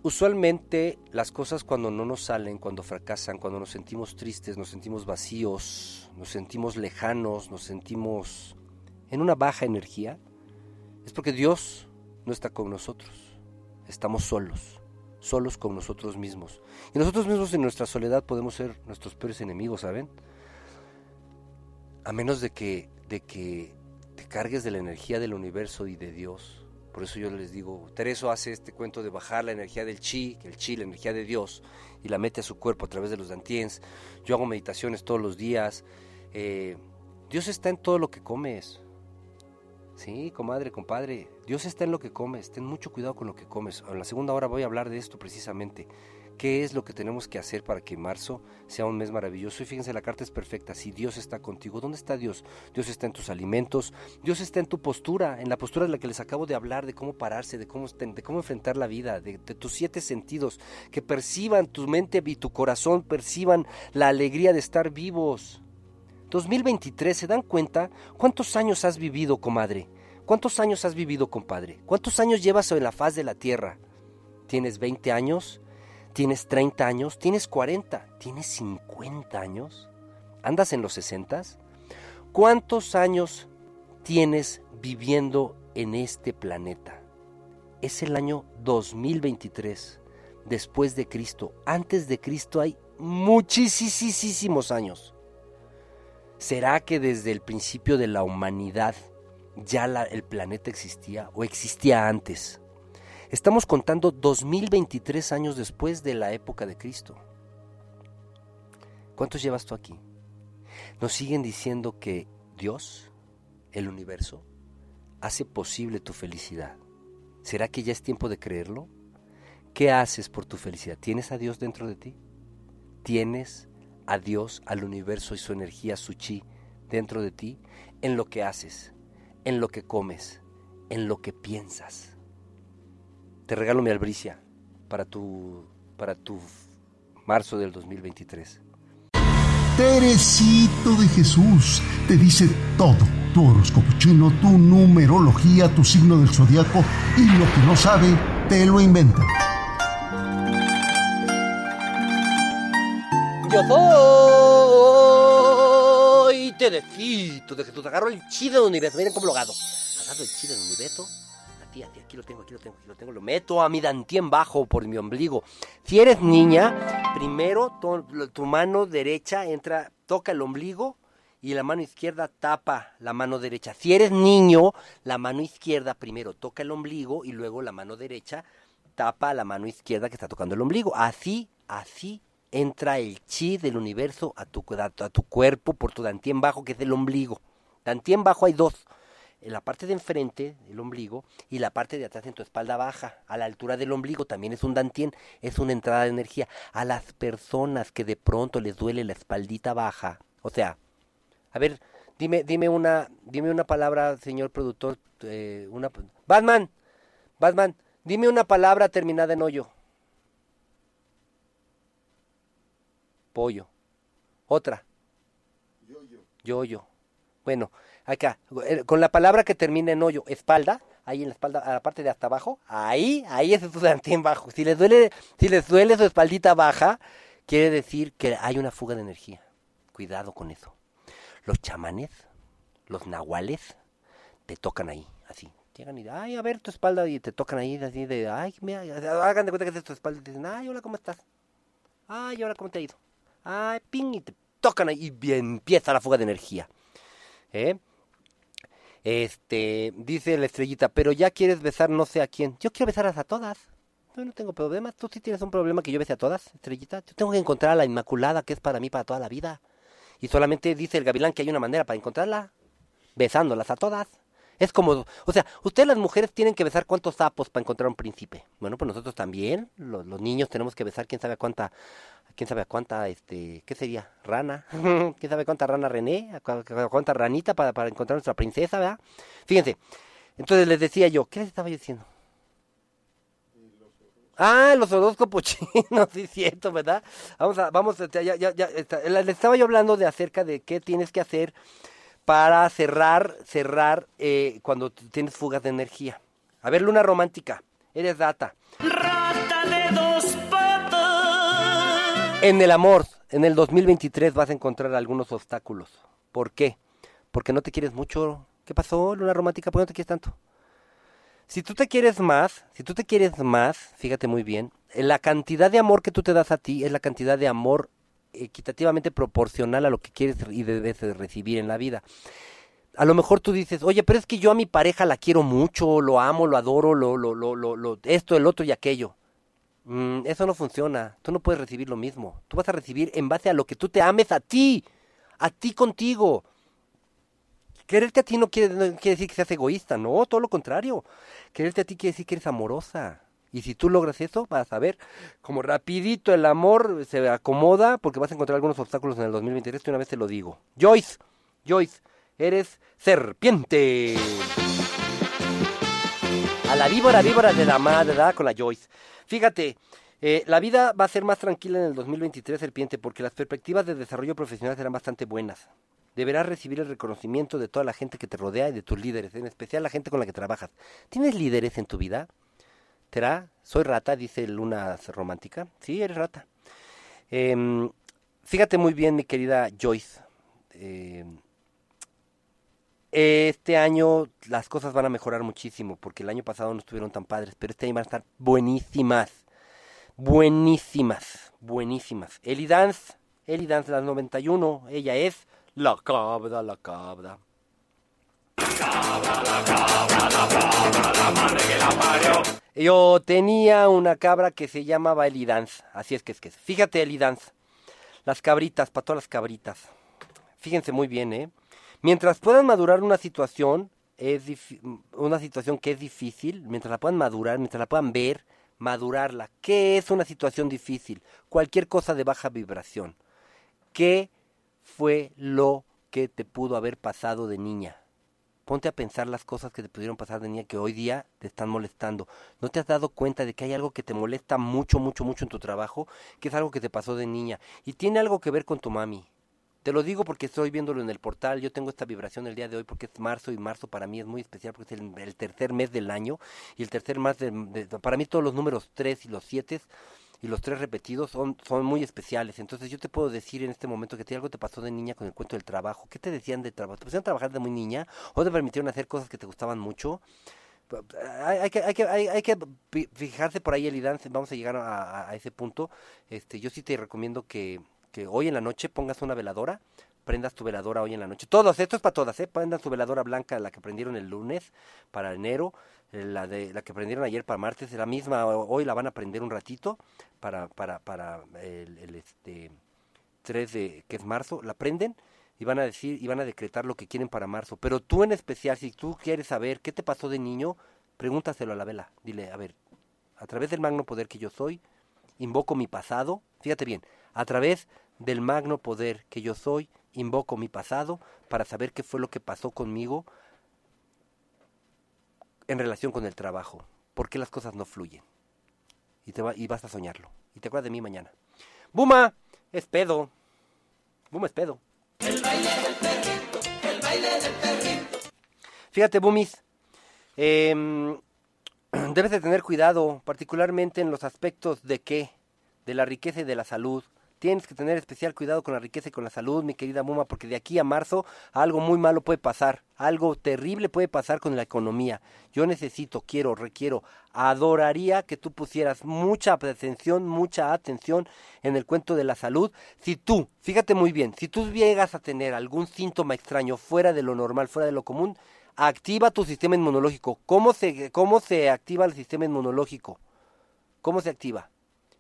Usualmente las cosas cuando no nos salen, cuando fracasan, cuando nos sentimos tristes, nos sentimos vacíos, nos sentimos lejanos, nos sentimos en una baja energía, es porque Dios no está con nosotros. Estamos solos, solos con nosotros mismos. Y nosotros mismos en nuestra soledad podemos ser nuestros peores enemigos, ¿saben? A menos de que, de que te cargues de la energía del universo y de Dios. Por eso yo les digo, Tereso hace este cuento de bajar la energía del chi, el chi, la energía de Dios, y la mete a su cuerpo a través de los dantiens. Yo hago meditaciones todos los días. Eh, Dios está en todo lo que comes. Sí, comadre, compadre, Dios está en lo que comes, ten mucho cuidado con lo que comes. En la segunda hora voy a hablar de esto precisamente. ¿Qué es lo que tenemos que hacer para que marzo sea un mes maravilloso? Y fíjense, la carta es perfecta. Si Dios está contigo, ¿dónde está Dios? Dios está en tus alimentos, Dios está en tu postura, en la postura de la que les acabo de hablar, de cómo pararse, de cómo, de cómo enfrentar la vida, de, de tus siete sentidos, que perciban tu mente y tu corazón, perciban la alegría de estar vivos. 2023, ¿se dan cuenta cuántos años has vivido, comadre? ¿Cuántos años has vivido, compadre? ¿Cuántos años llevas en la faz de la tierra? ¿Tienes 20 años? ¿Tienes 30 años? ¿Tienes 40? ¿Tienes 50 años? ¿Andas en los 60? ¿Cuántos años tienes viviendo en este planeta? Es el año 2023, después de Cristo. Antes de Cristo hay muchísimos años. ¿Será que desde el principio de la humanidad ya el planeta existía o existía antes? Estamos contando 2023 años después de la época de Cristo. ¿Cuántos llevas tú aquí? Nos siguen diciendo que Dios, el universo, hace posible tu felicidad. ¿Será que ya es tiempo de creerlo? ¿Qué haces por tu felicidad? ¿Tienes a Dios dentro de ti? ¿Tienes a Dios, al universo y su energía, su chi, dentro de ti, en lo que haces, en lo que comes, en lo que piensas. Te regalo mi albricia para tu, para tu marzo del 2023. Teresito de Jesús te dice todo tu horóscopo chino, tu numerología, tu signo del zodiaco y lo que no sabe, te lo inventa. Yo soy Terecito de Jesús. Agarro el chi del universo. Miren cómo lo hago. Agarro el chi del universo. Aquí lo tengo, aquí lo tengo, aquí lo tengo. Lo meto a mi dantien bajo por mi ombligo. Si eres niña, primero tu, tu mano derecha entra, toca el ombligo y la mano izquierda tapa la mano derecha. Si eres niño, la mano izquierda primero toca el ombligo y luego la mano derecha tapa la mano izquierda que está tocando el ombligo. Así, así entra el chi del universo a tu- a tu cuerpo por tu dantien bajo, que es el ombligo. Dantien bajo hay dos. En la parte de enfrente, el ombligo, y la parte de atrás en tu espalda baja, a la altura del ombligo, también es un dantien, es una entrada de energía. A las personas que de pronto les duele la espaldita baja, o sea, a ver, dime, dime una, dime una palabra, señor productor, eh, una, Batman, Batman, dime una palabra terminada en hoyo. Pollo. Otra. Yo-yo. Bueno, acá, eh, con la palabra que termina en hoyo, espalda, ahí en la espalda, a la parte de hasta abajo, ahí, ahí es su dantien bajo. Si les duele, si les duele su espaldita baja, quiere decir que hay una fuga de energía. Cuidado con eso. Los chamanes, los nahuales, te tocan ahí, así. Llegan y, ay, a ver tu espalda, y te tocan ahí, así de, ay, mira, hagan de cuenta que es tu espalda, y te dicen, ay, hola, ¿cómo estás? Ay, ahora cómo te ha ido. Ay, ping, y te tocan ahí y empieza la fuga de energía. ¿Eh? Este, dice la estrellita, pero ya quieres besar no sé a quién. Yo quiero besarlas a todas. Yo no tengo problema. Tú sí tienes un problema que yo bese a todas, estrellita. Yo tengo que encontrar a la Inmaculada, que es para mí para toda la vida. Y solamente dice el gavilán que hay una manera para encontrarla, besándolas a todas. Es como, o sea, ustedes las mujeres tienen que besar cuántos sapos para encontrar un príncipe. Bueno, pues nosotros también, los, niños tenemos que besar quién sabe a cuánta, quién sabe a cuánta, este, ¿qué sería? Rana. ¿Quién sabe cuánta rana René? ¿A cu- a cuánta ranita para, para encontrar nuestra princesa, verdad? Fíjense, entonces les decía yo, ¿qué les estaba yo diciendo? Ah, los horóscopos chinos, sí, cierto, ¿verdad? Vamos a, vamos, a- ya, ya, ya, está- les estaba yo hablando de acerca de qué tienes que hacer para cerrar, cerrar eh, cuando tienes fugas de energía. A ver, luna romántica, eres data. Rata de dos patas. En el amor, en el 2023 vas a encontrar algunos obstáculos. ¿Por qué? Porque no te quieres mucho. ¿Qué pasó, luna romántica? ¿Por qué no te quieres tanto? Si tú te quieres más, si tú te quieres más, fíjate muy bien, la cantidad de amor que tú te das a ti es la cantidad de amor equitativamente proporcional a lo que quieres y debes de recibir en la vida. A lo mejor tú dices, oye, pero es que yo a mi pareja la quiero mucho, lo amo, lo adoro, lo, lo, lo, lo- esto, el otro y aquello. Mm, eso no funciona. Tú no puedes recibir lo mismo. Tú vas a recibir en base a lo que tú te ames a ti, a ti contigo. Quererte a ti no quiere, no quiere decir que seas egoísta, no, todo lo contrario. Quererte a ti quiere decir que eres amorosa. Y si tú logras eso, vas a ver como rapidito el amor se acomoda porque vas a encontrar algunos obstáculos en el 2023, de una vez te lo digo. Joyce, Joyce, eres serpiente. A la víbora, víbora de la madre, ¿verdad? Con la Joyce. Fíjate, eh, la vida va a ser más tranquila en el 2023, serpiente, porque las perspectivas de desarrollo profesional serán bastante buenas. Deberás recibir el reconocimiento de toda la gente que te rodea y de tus líderes, en especial la gente con la que trabajas. ¿Tienes líderes en tu vida? ¿Será? Soy rata, dice Luna Romántica. Sí, eres rata. Em, fíjate muy bien, mi querida Joyce. Em, este año las cosas van a mejorar muchísimo, porque el año pasado no estuvieron tan padres, pero este año van a estar buenísimas. Buenísimas, buenísimas. Eli Dance, Eli Dance, las 91, ella es la cabra, la cabra. Yo tenía una cabra que se llamaba Eli Dance, así es que es que. Fíjate, Eli Dance, las cabritas, para todas las cabritas. Fíjense muy bien, ¿eh? Mientras puedan madurar una situación, es una situación que es difícil, mientras la puedan madurar, mientras la puedan ver, madurarla. ¿Qué es una situación difícil? Cualquier cosa de baja vibración. ¿Qué fue lo que te pudo haber pasado de niña? Ponte a pensar las cosas que te pudieron pasar de niña que hoy día te están molestando. ¿No te has dado cuenta de que hay algo que te molesta mucho, mucho, mucho en tu trabajo? Que es algo que te pasó de niña. Y tiene algo que ver con tu mami. Te lo digo porque estoy viéndolo en el portal, yo tengo esta vibración el día de hoy porque es marzo y marzo para mí es muy especial porque es el, tercer mes del año y el tercer mes para mí todos los números 3 y los 7 y los tres repetidos son, son muy especiales. Entonces yo te puedo decir en este momento que te, algo te pasó de niña con el cuento del trabajo. ¿Qué te decían de trabajo? ¿Te pusieron a trabajar de muy niña? ¿O te permitieron hacer cosas que te gustaban mucho? Hay, hay que, hay, que, hay, hay que fijarse por ahí, Elidan, vamos a llegar a, ese punto. Este, yo sí te recomiendo que, que hoy en la noche pongas una veladora, prendas tu veladora hoy en la noche. Todos, esto es para todas, ¿eh? Prendan su veladora blanca, la que prendieron el lunes para enero, la de la que prendieron ayer para martes, la misma, ho- hoy la van a prender un ratito para, para, para el, el, este 3 de, que es marzo, la prenden y van a decir y van a decretar lo que quieren para marzo. Pero tú en especial, si tú quieres saber qué te pasó de niño, pregúntaselo a la vela. Dile, a ver, a través del magno poder que yo soy, invoco mi pasado, fíjate bien, a través del magno poder que yo soy, invoco mi pasado para saber qué fue lo que pasó conmigo en relación con el trabajo, por qué las cosas no fluyen. Y, te y vas a soñarlo. Y te acuerdas de mí mañana. Buma, es pedo. Buma es pedo. Fíjate, Bumis, em, debes de tener cuidado, particularmente en los aspectos de qué, de la riqueza y de la salud. Tienes que tener especial cuidado con la riqueza y con la salud, mi querida Muma, porque de aquí a marzo algo muy malo puede pasar, algo terrible puede pasar con la economía. Yo necesito, quiero, requiero, adoraría que tú pusieras mucha atención, mucha atención en el cuento de la salud. Si tú, fíjate muy bien, si tú llegas a tener algún síntoma extraño fuera de lo normal, fuera de lo común, activa tu sistema inmunológico. ¿Cómo se, cómo se activa el sistema inmunológico? ¿Cómo se activa?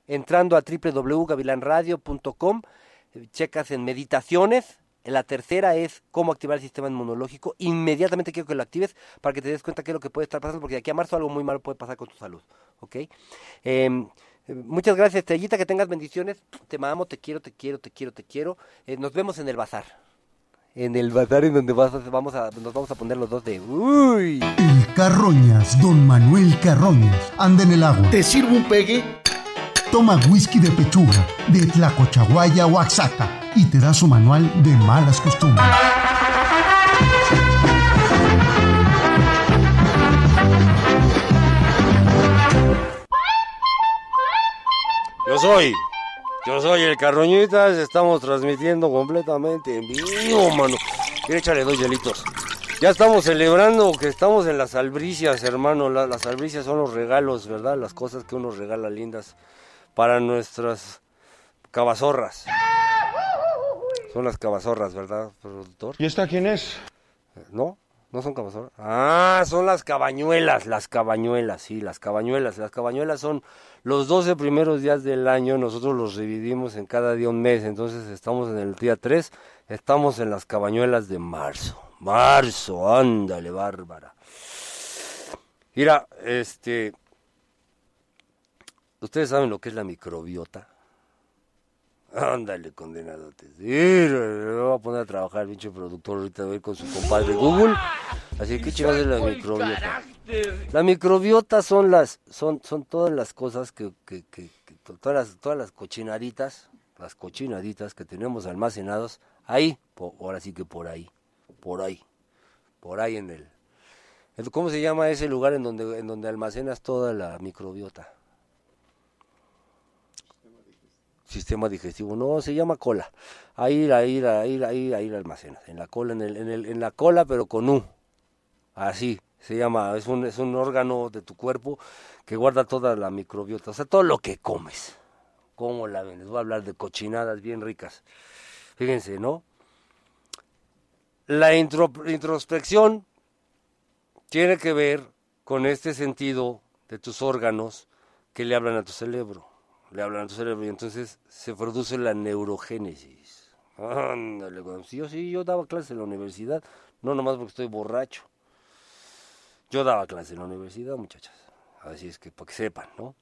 Entrando a www.gavilanradio.com, checas en meditaciones. La tercera es cómo activar el sistema inmunológico. Inmediatamente quiero que lo actives para que te des cuenta qué es lo que puede estar pasando, porque de aquí a marzo algo muy malo puede pasar con tu salud. ¿Ok? Em, eh, muchas gracias, Estrellita, que tengas bendiciones. Te amo, te quiero, te quiero, te quiero, te quiero. Eh, nos vemos en el bazar. En el bazar en donde vas a- vamos a, nos vamos a poner los dos de... ¡Uy! El Carroñas, don Manuel Carroñas, anda en el agua. ¿Te sirvo un pegue? Toma whisky de pechuga, de Tlacochahuaya, Oaxaca, y te da su manual de malas costumbres. Yo soy, yo soy el Carroñitas, estamos transmitiendo completamente en vivo, mano. Échale dos hielitos. Ya estamos celebrando que estamos en las albricias, hermano. La- las albricias son los regalos, ¿verdad? Las cosas que uno regala lindas para nuestras cabazorras. Son las cabazorras, ¿verdad, productor? ¿Y esta quién es? ¿No? ¿No son cabazorras? Ah, son las cabañuelas, las cabañuelas, sí, las cabañuelas. Las cabañuelas son los 12 primeros días del año, nosotros los dividimos en cada día un mes, entonces estamos en el día 3, estamos en las cabañuelas de marzo. Marzo, ándale, bárbara. Mira, este... ¿Ustedes saben lo que es la microbiota? Ándale, condenadotes. Sí, me voy a poner a trabajar, pinche productor, ahorita voy con su compadre Google. Así que chingados es la microbiota. La microbiota son las, son, son todas las cosas que, que, que- que to- todas las, todas las cochinaditas, las cochinaditas que tenemos almacenados ahí, ahora sí que por ahí, por ahí, por ahí en el, el- ¿cómo se llama ese lugar en donde, en donde almacenas toda la microbiota? Sistema digestivo, no, se llama cola. Ahí, ahí, ahí, ahí, ahí la almacenas, en la cola, en, el, en, el, en la cola, pero con U. Así se llama, es un, es un órgano de tu cuerpo que guarda toda la microbiota, o sea, todo lo que comes. ¿Cómo la ven? Les voy a hablar de cochinadas bien ricas. Fíjense, ¿no? La intro- introspección tiene que ver con este sentido de tus órganos que le hablan a tu cerebro. Le hablan a tu cerebro y entonces se produce la neurogénesis. Ándale, sí, yo daba clases en la universidad, no nomás porque estoy borracho. Yo daba clases en la universidad, muchachas. Así es que para que sepan, ¿no?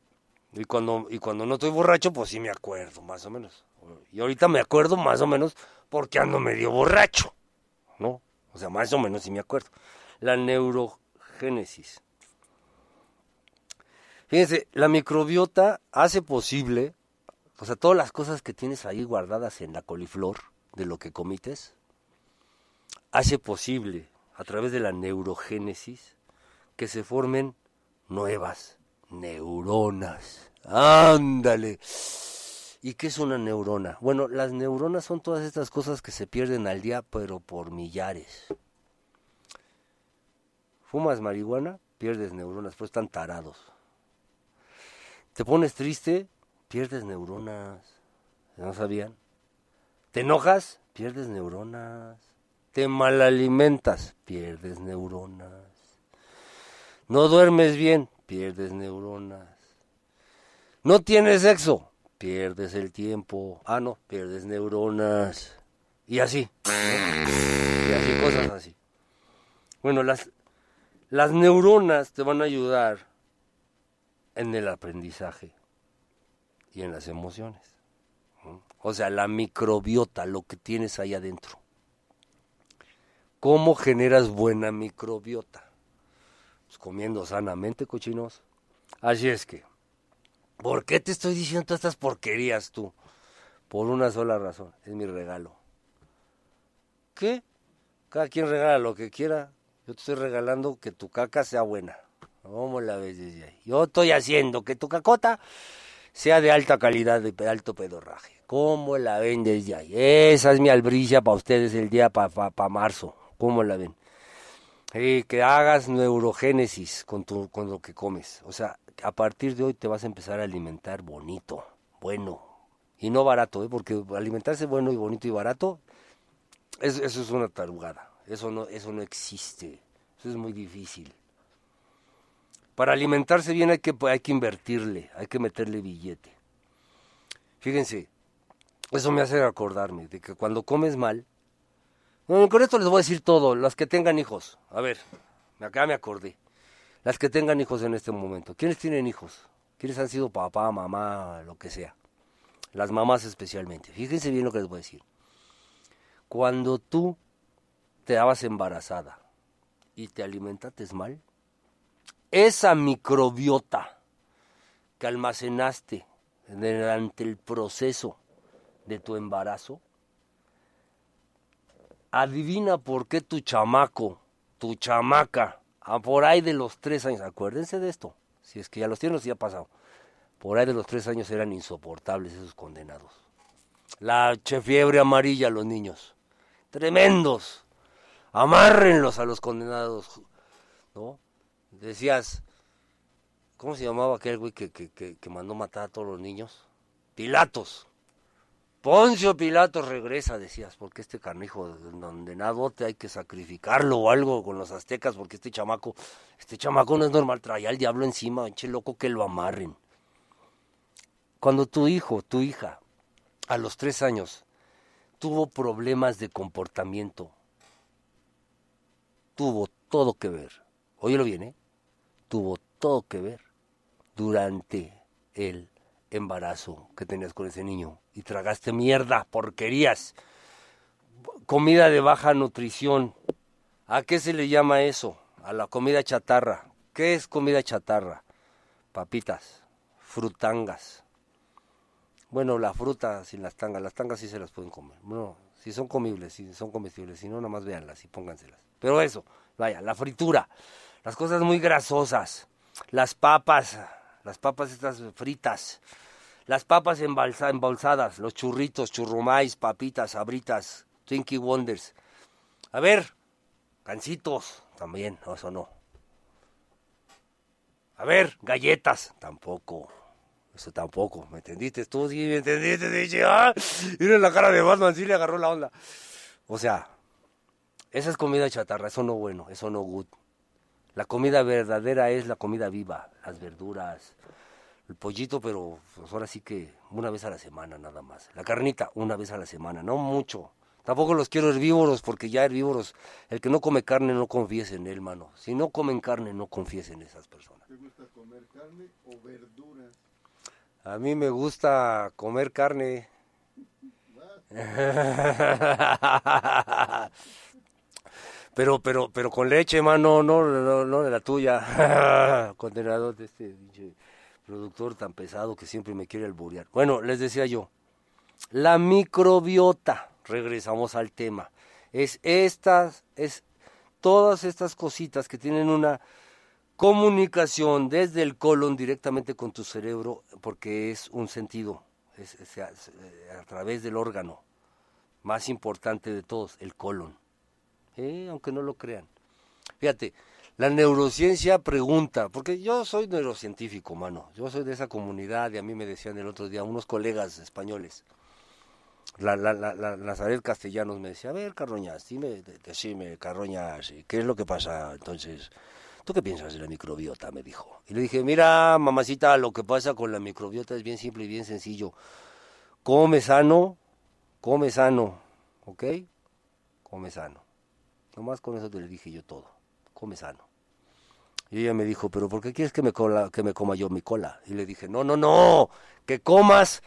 Y cuando, y cuando no estoy borracho, pues sí me acuerdo, más o menos. Y ahorita me acuerdo más o menos porque ando medio borracho, ¿no? O sea, más o menos sí me acuerdo. La neurogénesis. Fíjense, la microbiota hace posible, o sea, todas las cosas que tienes ahí guardadas en la coliflor, de lo que comites hace posible, a través de la neurogénesis, que se formen nuevas neuronas. Ándale. ¿Y qué es una neurona? Bueno, las neuronas son todas estas cosas que se pierden al día, pero por millares. Fumas marihuana, pierdes neuronas, pero están tarados. Te pones triste, pierdes neuronas. ¿No sabían? Te enojas, pierdes neuronas. Te malalimentas, pierdes neuronas. No duermes bien, pierdes neuronas. No tienes sexo, pierdes el tiempo. Ah, no, pierdes neuronas. Y así. Y así, cosas así. Bueno, las, las neuronas te van a ayudar en el aprendizaje y en las emociones. O sea, la microbiota, lo que tienes ahí adentro. ¿Cómo generas buena microbiota? Pues comiendo sanamente, cochinos. Así es que, ¿por qué te estoy diciendo estas porquerías tú? Por una sola razón, es mi regalo. ¿Qué? Cada quien regala lo que quiera. Yo te estoy regalando que tu caca sea buena. ¿Cómo la ves desde? Yo estoy haciendo que tu cacota sea de alta calidad, de alto pedorraje. ¿Cómo la ven desde ahí? Esa es mi albrilla para ustedes el día para pa, marzo. ¿Cómo la ven? Y que hagas neurogénesis con, tu, con lo que comes. O sea, a partir de hoy te vas a empezar a alimentar bonito, bueno. Y no barato, ¿eh? porque alimentarse bueno y bonito y barato, eso, eso es una tarugada. Eso no, eso no existe. Eso es muy difícil. Para alimentarse bien hay que, hay que invertirle, hay que meterle billete. Fíjense, eso me hace acordarme de que cuando comes mal, bueno, con esto les voy a decir todo, las que tengan hijos, a ver, acá me acordé, las que tengan hijos en este momento, ¿quiénes tienen hijos? ¿Quiénes han sido papá, mamá, lo que sea? Las mamás especialmente, fíjense bien lo que les voy a decir. Cuando tú te dabas embarazada y te alimentaste mal, esa microbiota que almacenaste durante el proceso de tu embarazo, adivina por qué tu chamaco, tu chamaca, a por ahí de los tres años, acuérdense de esto, si es que ya los tienen, si ya ha pasado, por ahí de los tres años eran insoportables esos condenados. La fiebre amarilla los niños, tremendos, amárrenlos a los condenados, ¿no? Decías, ¿cómo se llamaba aquel güey que, que, que, mandó matar a todos los niños? Pilatos. Poncio Pilatos regresa, decías, porque este carnijo condenadote hay que sacrificarlo o algo con los aztecas, porque este chamaco, este chamaco no es normal, traía al diablo encima, enche loco que lo amarren. Cuando tu hijo, tu hija, a los tres años, tuvo problemas de comportamiento, tuvo todo que ver, óyelo bien, ¿eh? Tuvo todo que ver durante el embarazo que tenías con ese niño y tragaste mierda, porquerías, comida de baja nutrición. ¿A qué se le llama eso? A la comida chatarra. ¿Qué es comida chatarra? Papitas, frutangas. Bueno, la fruta sin las tangas, las tangas sí se las pueden comer. No, si son comibles, si son comestibles, si no, nada más véanlas y pónganselas. Pero eso, vaya, la fritura, las cosas muy grasosas, las papas, las papas estas fritas, las papas embalsa, embolsadas, los churritos, churrumais, papitas, sabritas, Twinkie Wonders. A ver, cancitos, también, no, eso no. A ver, galletas, tampoco. Eso tampoco, ¿me entendiste? Tú sí me entendiste, dije, ah, mira la cara de Batman, sí le agarró la onda. O sea, esa es comida chatarra, eso no bueno, eso no good. La comida verdadera es la comida viva, las verduras, el pollito, pero pues ahora sí que una vez a la semana nada más. La carnita, una vez a la semana, no mucho. Tampoco los quiero herbívoros, porque ya herbívoros, el que no come carne no confíes en él, mano. Si no comen carne, no confíes en esas personas. ¿Te gusta comer carne o verduras? A mí me gusta comer carne. Pero, pero, pero con leche, mano, no, no, no de la tuya. Condenado de este productor tan pesado que siempre me quiere alburear. Bueno, les decía yo, la microbiota, regresamos al tema. Es estas, es todas estas cositas que tienen una comunicación desde el colon directamente con tu cerebro, porque es un sentido, es, a, a través del órgano más importante de todos, el colon. Eh, aunque no lo crean. Fíjate, la neurociencia pregunta, porque yo soy neurocientífico, mano, yo soy de esa comunidad y a mí me decían el otro día unos colegas españoles, la, la, la, la Nazaret Castellanos me decía, a ver, Carroñas, dime, de- decime, Carroñas, ¿qué es lo que pasa entonces? ¿Tú qué piensas de la microbiota? me dijo. Y le dije, mira, mamacita, lo que pasa con la microbiota es bien simple y bien sencillo. Come sano, come sano, ¿ok? Come sano. Nomás con eso te le dije yo todo. Come sano. Y ella me dijo, pero ¿por qué quieres que me, que me coma yo mi cola? Y le dije, no, no, no, que comas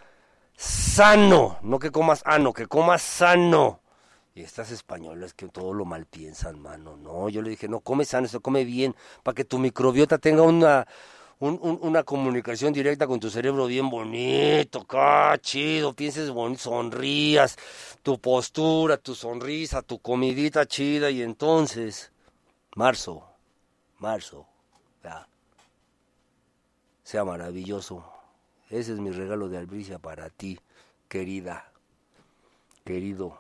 sano, no que comas ano, que comas sano. Y estas españolas que todo lo mal piensan, mano. No, yo le dije, no, come sano, se come bien, para que tu microbiota tenga una, un- un- una comunicación directa con tu cerebro bien bonito, acá, chido, pienses bonito, sonrías, tu postura, tu sonrisa, tu comidita chida, y entonces, marzo, marzo, ya, sea maravilloso. Ese es mi regalo de albricia para ti, querida, querido,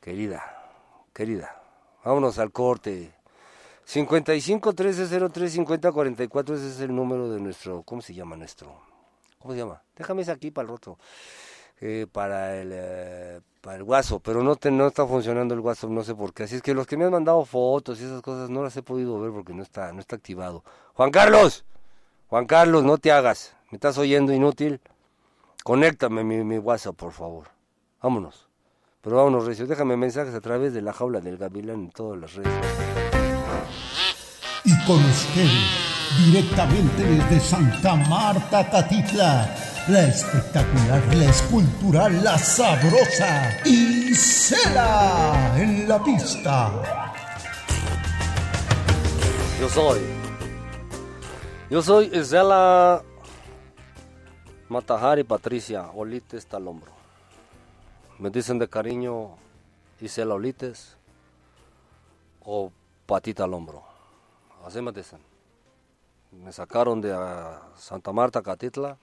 querida, querida. Vámonos al corte. 55 13 03 50 44, ese es el número de nuestro, ¿cómo se llama nuestro? ¿Cómo se llama? Déjame ese aquí para el otro. Eh, para el eh, para el WhatsApp, pero no te, no está funcionando el WhatsApp, no sé por qué. Así es que los que me han mandado fotos y esas cosas no las he podido ver porque no está no está activado. Juan Carlos. Juan Carlos, no te hagas. ¿Me estás oyendo inútil? Conéctame mi, mi WhatsApp, por favor. Vámonos. Pero vámonos, Recio. Déjame mensajes a través de la jaula del gavilán en todas las redes. Y con ustedes, directamente desde Santa Marta, Catitla, la espectacular, la escultural, la sabrosa Isela en la pista. Yo soy. Yo soy Isela Matajari Patricia Olites Talombro. Me dicen de cariño Isela Olites o Patita al hombro. Así me dicen. Me sacaron de ah, Santa Marta, Catitla,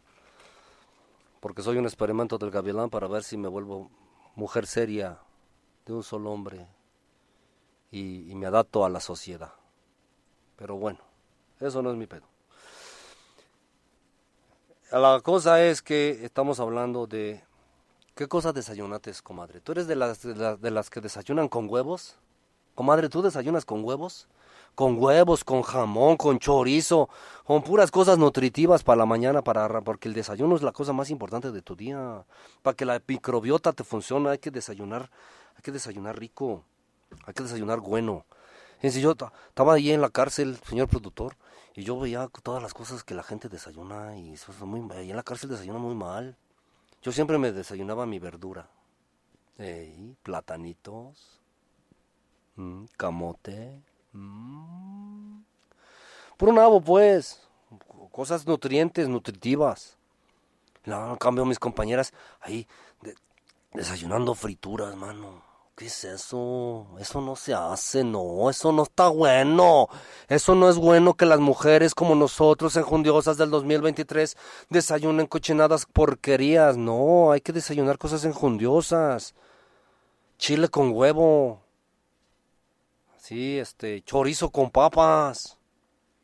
porque soy un experimento del gavilán para ver si me vuelvo mujer seria de un solo hombre y, me adapto a la sociedad. Pero bueno, eso no es mi pedo. La cosa es que estamos hablando de... ¿Qué cosas desayunates, comadre? ¿Tú eres de, las, de las que desayunan con huevos? Comadre, ¿tú desayunas con huevos? Con huevos, con jamón, con chorizo, con puras cosas nutritivas para la mañana, para porque el desayuno es la cosa más importante de tu día. Para que la microbiota te funcione hay que desayunar, hay que desayunar rico, hay que desayunar bueno. Fíjense, yo ta- estaba ahí en la cárcel, señor productor, y yo veía todas las cosas que la gente desayuna y muy en la cárcel desayuna muy mal. Yo siempre me desayunaba mi verdura. Platanitos, mm, camote, mm. puro nabo pues, cosas nutrientes, nutritivas. No, en cambio mis compañeras ahí de- desayunando frituras, mano. ¿Qué es eso? Eso no se hace, no, eso no está bueno. Eso no es bueno que las mujeres como nosotros, enjundiosas del 2023, desayunen cochinadas porquerías. No, hay que desayunar cosas enjundiosas. Chile con huevo. Sí, este, chorizo con papas.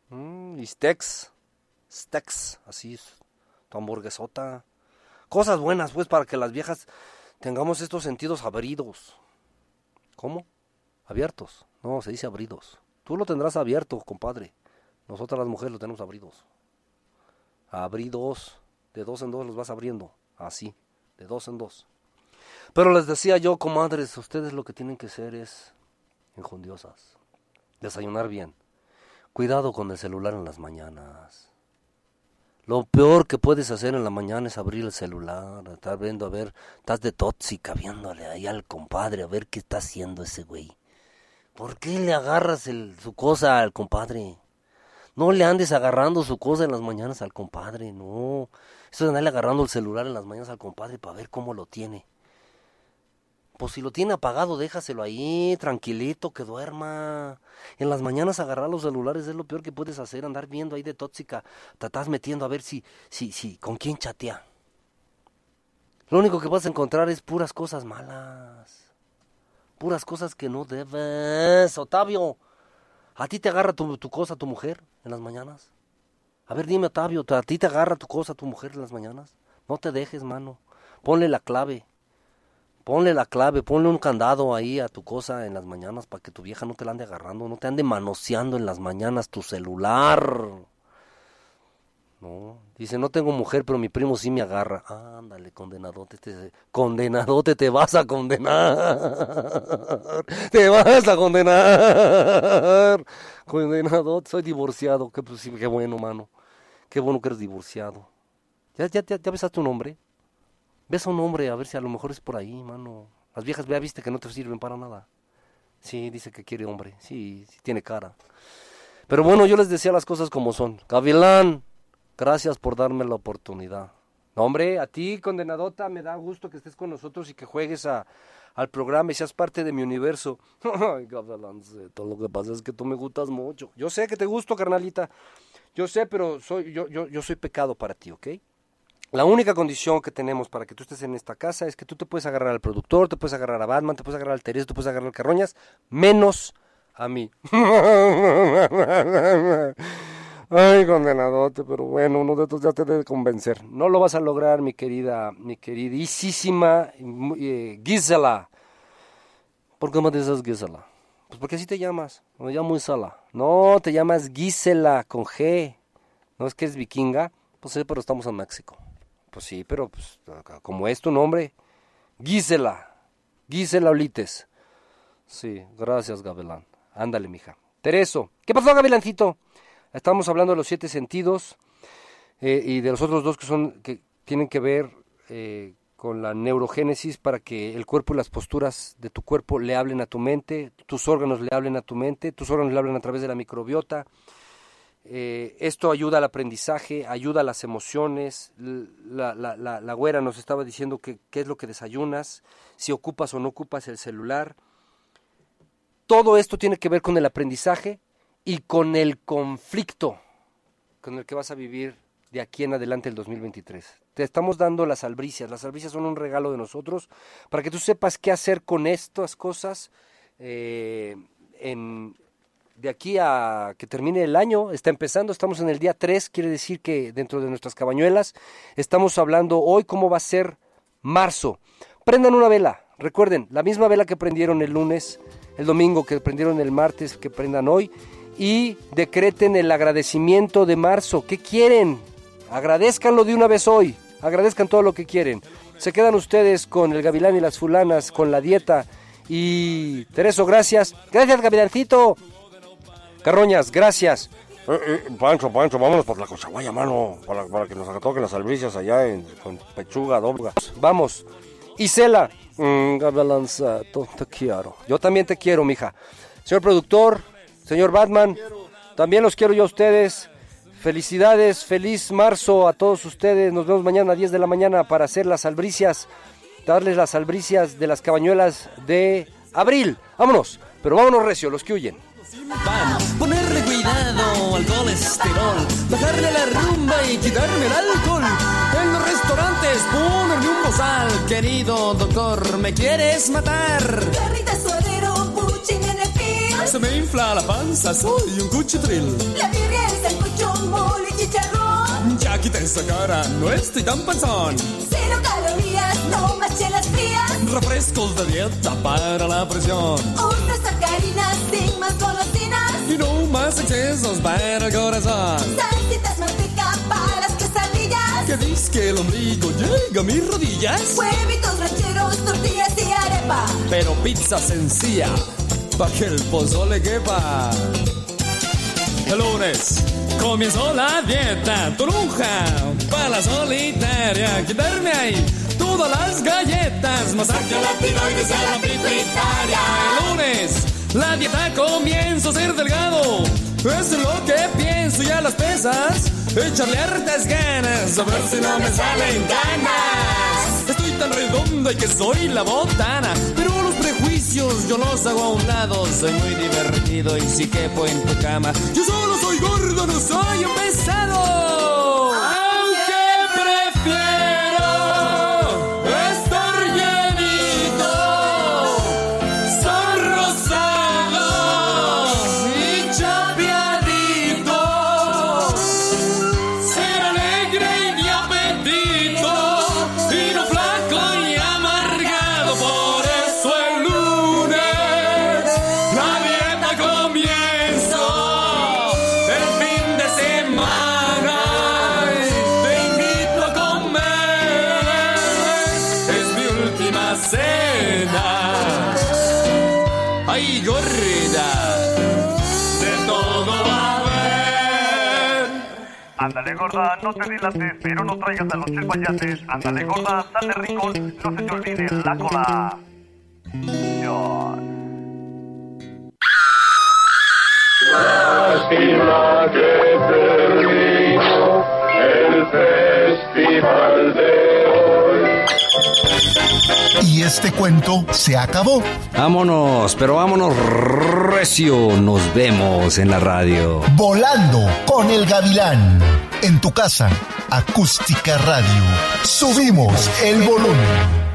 Mm, y steaks. Steaks, así, es, tu hamburguesota. Cosas buenas, pues, para que las viejas tengamos estos sentidos abridos. ¿Cómo? Abiertos. No, se dice abridos. Tú lo tendrás abierto, compadre. Nosotras las mujeres lo tenemos abridos. Abridos. De dos en dos los vas abriendo. Así. De dos en dos. Pero les decía yo, comadres, ustedes lo que tienen que ser es enjundiosas. Desayunar bien. Cuidado con el celular en las mañanas. Lo peor que puedes hacer en la mañana es abrir el celular, estar viendo, a ver, estás de tóxica viéndole ahí al compadre, a ver qué está haciendo ese güey. ¿Por qué le agarras el- su cosa al compadre? No le andes agarrando su cosa en las mañanas al compadre, no. Eso de andarle agarrando el celular en las mañanas al compadre para ver cómo lo tiene. Pues si lo tiene apagado, déjaselo ahí, tranquilito, que duerma. En las mañanas agarrar los celulares es lo peor que puedes hacer, andar viendo ahí de tóxica. Te estás metiendo a ver si, si, si, con quién chatea. Lo único que vas a encontrar es puras cosas malas. Puras cosas que no debes. Otavio, ¿a ti te agarra tu, tu cosa tu mujer en las mañanas? A ver, dime, Otavio, ¿a ti te agarra tu cosa tu mujer en las mañanas? No te dejes, mano. Ponle la clave. Ponle la clave, ponle un candado ahí a tu cosa en las mañanas para que tu vieja no te la ande agarrando, no te ande manoseando en las mañanas tu celular. No, dice, no tengo mujer, pero mi primo sí me agarra. Ándale, condenadote, te, condenadote, te vas a condenar. Te vas a condenar. Condenadote, soy divorciado. Qué, pues, qué bueno, mano. Qué bueno que eres divorciado. ¿Ya, ya, ya, ya besaste un hombre? Ves a un hombre, a ver si a lo mejor es por ahí, mano. Las viejas, vea, viste que no te sirven para nada. Sí, dice que quiere hombre. Sí, sí tiene cara. Pero bueno, yo les decía las cosas como son. Gavilán, gracias por darme la oportunidad. No, hombre, a ti, condenadota, me da gusto que estés con nosotros y que juegues al programa y seas parte de mi universo. Ay, Gavilancito, lo que pasa es que tú me gustas mucho. Yo sé que te gusto, carnalita. Yo sé, pero soy, yo, yo, yo soy pecado para ti, ¿ok? La única condición que tenemos para que tú estés en esta casa es que tú te puedes agarrar al productor, te puedes agarrar a Batman, te puedes agarrar al Teresa, te puedes agarrar al Carroñas, menos a mí. Ay, condenadote, pero bueno, uno de estos ya te debe convencer. No lo vas a lograr, mi querida, mi queridísima eh, Gisela. ¿Por qué me dices Gisela? Pues porque así te llamas. Me llamo Isala. No, te llamas Gisela con G. No es que es vikinga. Pues sí, pero estamos en México. Pues sí, pero pues, como es tu nombre, Gisela. Gisela Olites. Sí, gracias, Gavilán. Ándale, mija. Tereso. ¿Qué pasó, Gavilancito? Estamos hablando de los siete sentidos eh, y de los otros dos que son que tienen que ver eh, con la neurogénesis para que el cuerpo y las posturas de tu cuerpo le hablen a tu mente, tus órganos le hablen a tu mente, tus órganos le hablen a través de la microbiota. Eh, esto ayuda al aprendizaje, ayuda a las emociones. La, la, la, la güera nos estaba diciendo qué es lo que desayunas, si ocupas o no ocupas el celular. Todo esto tiene que ver con el aprendizaje y con el conflicto con el que vas a vivir de aquí en adelante el 2023. Te estamos dando las albricias. Las albricias son un regalo de nosotros para que tú sepas qué hacer con estas cosas eh, en, de aquí a que termine el año. Está empezando, estamos en el día 3, quiere decir que dentro de nuestras cabañuelas estamos hablando hoy cómo va a ser marzo. Prendan una vela. Recuerden, la misma vela que prendieron el lunes, el domingo, que prendieron el martes, que prendan hoy. Y decreten el agradecimiento de marzo. ¿Qué quieren? Agradezcanlo de una vez hoy. Agradezcan todo lo que quieren. Se quedan ustedes con el gavilán y las fulanas, con la dieta. Y Tereso, gracias. Gracias, gavilancito. Carroñas, gracias. Eh, eh, Pancho, Pancho, vámonos por la Cochaguaya, mano, para, para que nos toquen las albricias allá en, con pechuga, dobla. Vamos. Isela. Mm, te quiero. Yo también te quiero, mija. Señor productor, señor Batman, también los quiero yo a ustedes. Felicidades, feliz marzo a todos ustedes. Nos vemos mañana a 10 de la mañana para hacer las albricias, darles las albricias de las cabañuelas de abril. Vámonos, pero vámonos recio, los que huyen. Ponerle cuidado al colesterol, bajarle la rumba y quitarme el alcohol. En los restaurantes ponerme un bozal, querido doctor, ¿me quieres matar? Carrita suadero, puchín en el pie. Se me infla la panza, soy un cuchitril. La birria, el sancocho, mole y chicharrón. Ya quité esa cara, no estoy tan panzón. Cero calorías, no más chelas frías. Refrescos de dieta para la presión. Unas sacarinas sin más golosinas. Y no más excesos para el corazón. Salsitas manteca para las quesadillas. Que dice que el ombligo llega a mis rodillas. Huevitos rancheros, tortillas y arepa. Pero pizza sencilla, pa' que el pozole quepa. El lunes comenzó la dieta, toruja, para la solitaria, quitarme ahí todas las galletas, masaje a la tiroides y a la pituitaria. El lunes la dieta comienza a ser delgado, es lo que pienso y a las pesas, echarle hartas ganas, a ver si no me salen ganas. Estoy tan redonda y que soy la botana. Pero los prejuicios yo los hago a un lado. Soy muy divertido y si quepo en tu cama. Yo solo soy gordo, no soy un pesado. Ándale gorda, no te dilates, pero no traigas a los chilpayates. Ándale gorda, sal de rincón, no se te olvide la cola. Lástima que terminó el festival Y este cuento se acabó. Vámonos, pero vámonos recio. Nos vemos en la radio. Volando con el gavilán. En tu casa, acústica radio. Subimos el volumen.